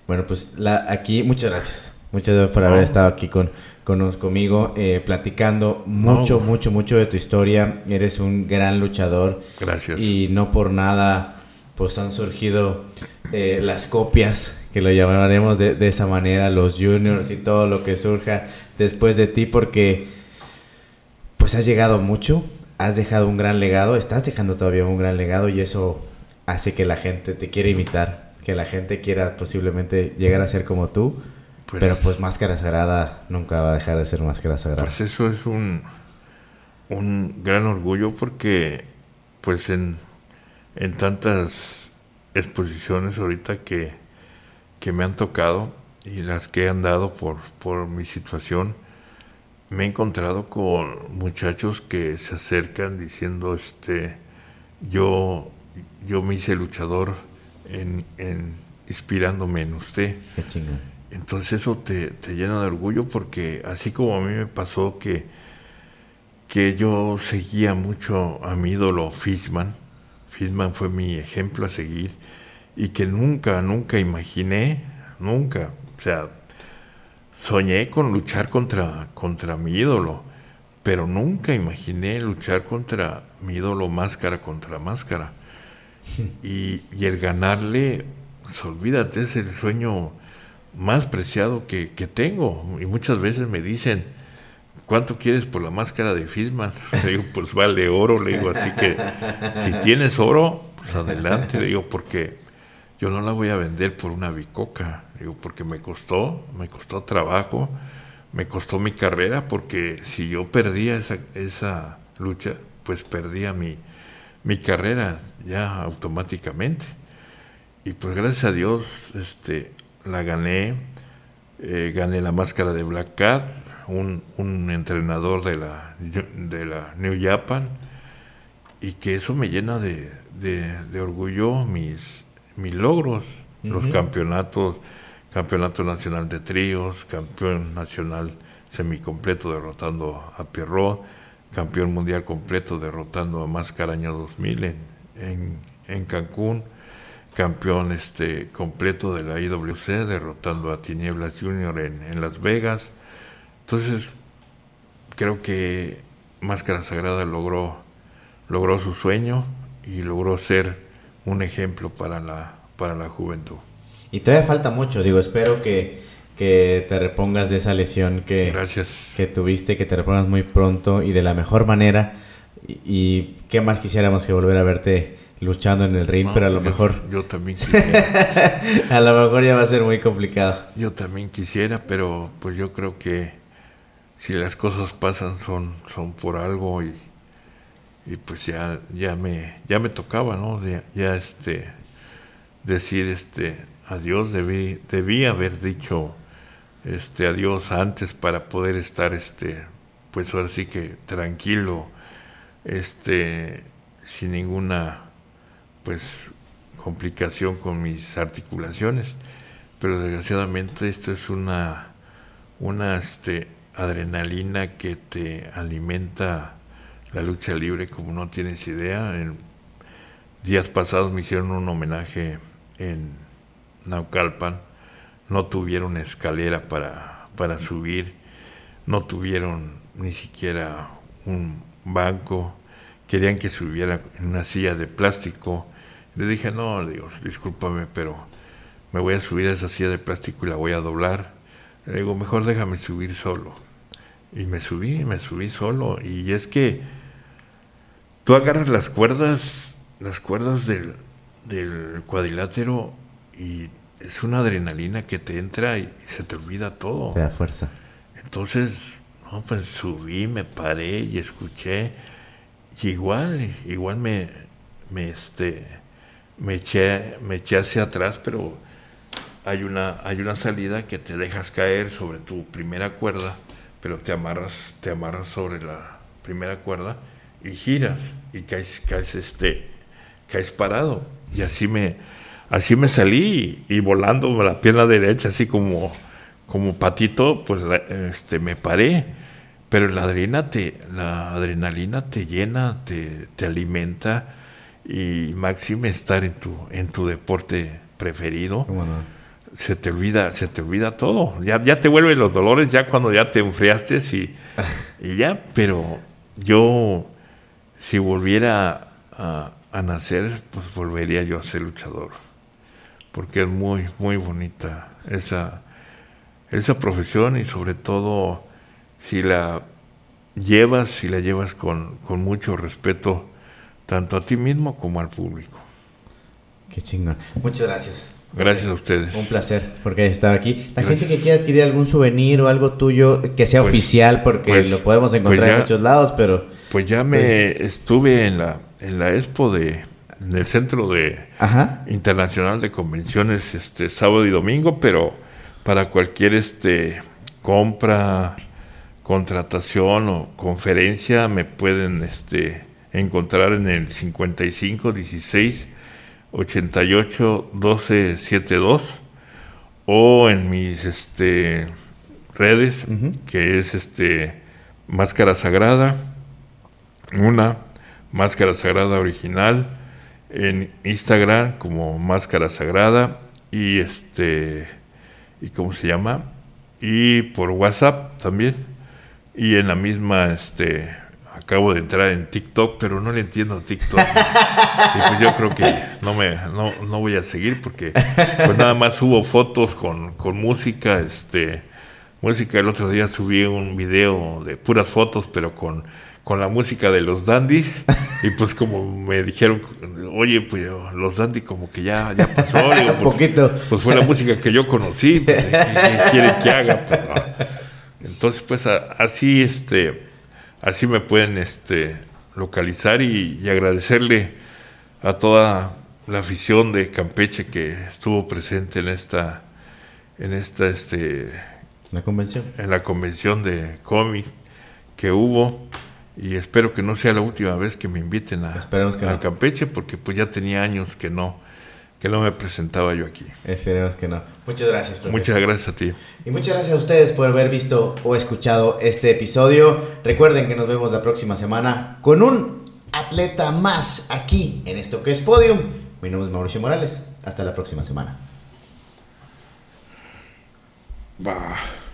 Bueno, pues la, aquí muchas gracias. Muchas gracias por haber estado aquí con, conmigo, eh, platicando mucho, mucho, mucho de tu historia. Eres un gran luchador. Gracias. Y no por nada, pues han surgido eh, las copias, que lo llamaremos de, de, esa manera, los juniors y todo lo que surja después de ti, porque pues has llegado mucho, has dejado un gran legado, estás dejando todavía un gran legado y eso hace que la gente te quiera imitar, que la gente quiera posiblemente llegar a ser como tú Pero pues Máscara Sagrada nunca va a dejar de ser Máscara Sagrada. Pues eso es un, un gran orgullo porque pues en, en tantas exposiciones ahorita que, que me han tocado y las que he andado por, por mi situación, me he encontrado con muchachos que se acercan diciendo, este, yo, yo me hice luchador en, en inspirándome en usted. Qué chingón. Entonces eso te, llena de orgullo porque así como a mí me pasó que, que yo seguía mucho a mi ídolo Fishman, Fishman fue mi ejemplo a seguir y que nunca, nunca imaginé, nunca, o sea, soñé con luchar contra, contra mi ídolo, pero nunca imaginé luchar contra mi ídolo máscara contra máscara. Y, y el ganarle, pues olvídate, es el sueño más preciado que, tengo. Y muchas veces me dicen, ¿cuánto quieres por la máscara de Fisman? Le digo, pues vale oro, le digo, así que si tienes oro, pues adelante, le digo, porque yo no la voy a vender por una bicoca, le digo, porque me costó, me costó trabajo, me costó mi carrera, porque si yo perdía esa, esa lucha, pues perdía mi, mi carrera ya automáticamente. Y pues gracias a Dios, este, la gané, eh, gané la máscara de Black Cat, un, un, entrenador de la, de la New Japan, y que eso me llena de, de, orgullo mis, mis logros, los campeonatos, campeonato nacional de tríos, campeón nacional semicompleto derrotando a Pierrot, campeón mundial completo derrotando a Máscara año 2000 en, en, en Cancún, campeón este, completo de la IWC, derrotando a Tinieblas Junior en, en Las Vegas. Entonces, creo que Máscara Sagrada logró, logró su sueño y logró ser un ejemplo para la, para la juventud. Y todavía falta mucho, digo, espero que, que te repongas de esa lesión que, Gracias. que tuviste, que te repongas muy pronto y de la mejor manera Y, y qué más quisiéramos que volver a verte luchando en el ring, No, pero a lo mejor, Yo, también quisiera. a lo mejor ya va a ser muy complicado. yo también quisiera, pero pues yo creo que si las cosas pasan son, son por algo y, y pues ya, ya me, ya me tocaba, ¿no? Ya, ya, este decir este adiós, debí, debí haber dicho este adiós antes para poder estar este pues ahora sí que tranquilo, este sin ninguna pues complicación con mis articulaciones. Pero desgraciadamente esto es una una este adrenalina que te alimenta la lucha libre como no tienes idea. En días pasados me hicieron un homenaje en Naucalpan. No tuvieron escalera para, para subir, no tuvieron ni siquiera un banco, querían que subiera en una silla de plástico. Le dije, no, Dios, discúlpame, pero me voy a subir a esa silla de plástico y la voy a doblar. Le digo, mejor déjame subir solo. Y me subí, me subí solo. Y es que tú agarras las cuerdas, las cuerdas del, del cuadrilátero y es una adrenalina que te entra y, y se te olvida todo. Te da fuerza. Entonces, no, pues subí, me paré y escuché. Y igual, igual me, me, este, me eché, me eché hacia atrás, pero hay una, hay una salida que te dejas caer sobre tu primera cuerda, pero te amarras, te amarras sobre la primera cuerda y giras y caes, caes, este, caes parado. Y así me, así me salí y, volando la pierna derecha, así como, como patito, pues la- este, me paré. Pero la adrenalina te, la adrenalina te llena, te, te alimenta y máxime estar en tu, en tu deporte preferido se te olvida, se te olvida todo. Ya, ya te vuelven los dolores ya cuando ya te enfriaste y, y ya, pero yo si volviera a, a nacer, pues volvería yo a ser luchador. Porque es muy, muy bonita esa, esa profesión y sobre todo si la llevas, si la llevas con, con mucho respeto, tanto a ti mismo como al público. Qué chingón. Muchas gracias. Gracias a ustedes. Un placer porque hayas estado aquí. La Gracias. gente que quiera adquirir algún souvenir o algo tuyo que sea Pues- oficial, porque pues- lo podemos encontrar pues ya- en muchos lados, pero. Pues ya me estuve en la en la expo de en el centro de Ajá. internacional de convenciones este sábado y domingo, pero para cualquier este compra, contratación o conferencia me pueden este encontrar en el 55 16 88 12 72 o en mis este redes que es este Máscara Sagrada una Máscara Sagrada original en Instagram como Máscara Sagrada y este y cómo se llama y por WhatsApp también. Y en la misma este acabo de entrar en TikTok pero no le entiendo a TikTok. Y pues yo creo que no me no, no voy a seguir porque pues nada más subo fotos con, con música este música. El otro día subí un video de puras fotos pero con con la música de los dandies. Y pues como me dijeron oye pues los dandies como que ya ya pasó. Digo, Un pues, poquito. pues fue la música que yo conocí pues, ¿qué, qué quieren que haga Pues, no. entonces pues a- así este así me pueden este localizar y, y agradecerle a toda la afición de Campeche que estuvo presente en esta en esta este La convención. en la convención de cómic que hubo y espero que no sea la última vez que me inviten a, que a no. Campeche porque pues ya tenía años que no que no me presentaba yo aquí. Esperemos que no. Muchas gracias. profe. Muchas gracias a ti. Y muchas gracias a ustedes por haber visto o escuchado este episodio. Recuerden que nos vemos la próxima semana con un atleta más aquí en esto que es Podium. Mi nombre es Mauricio Morales. Hasta la próxima semana. Bah.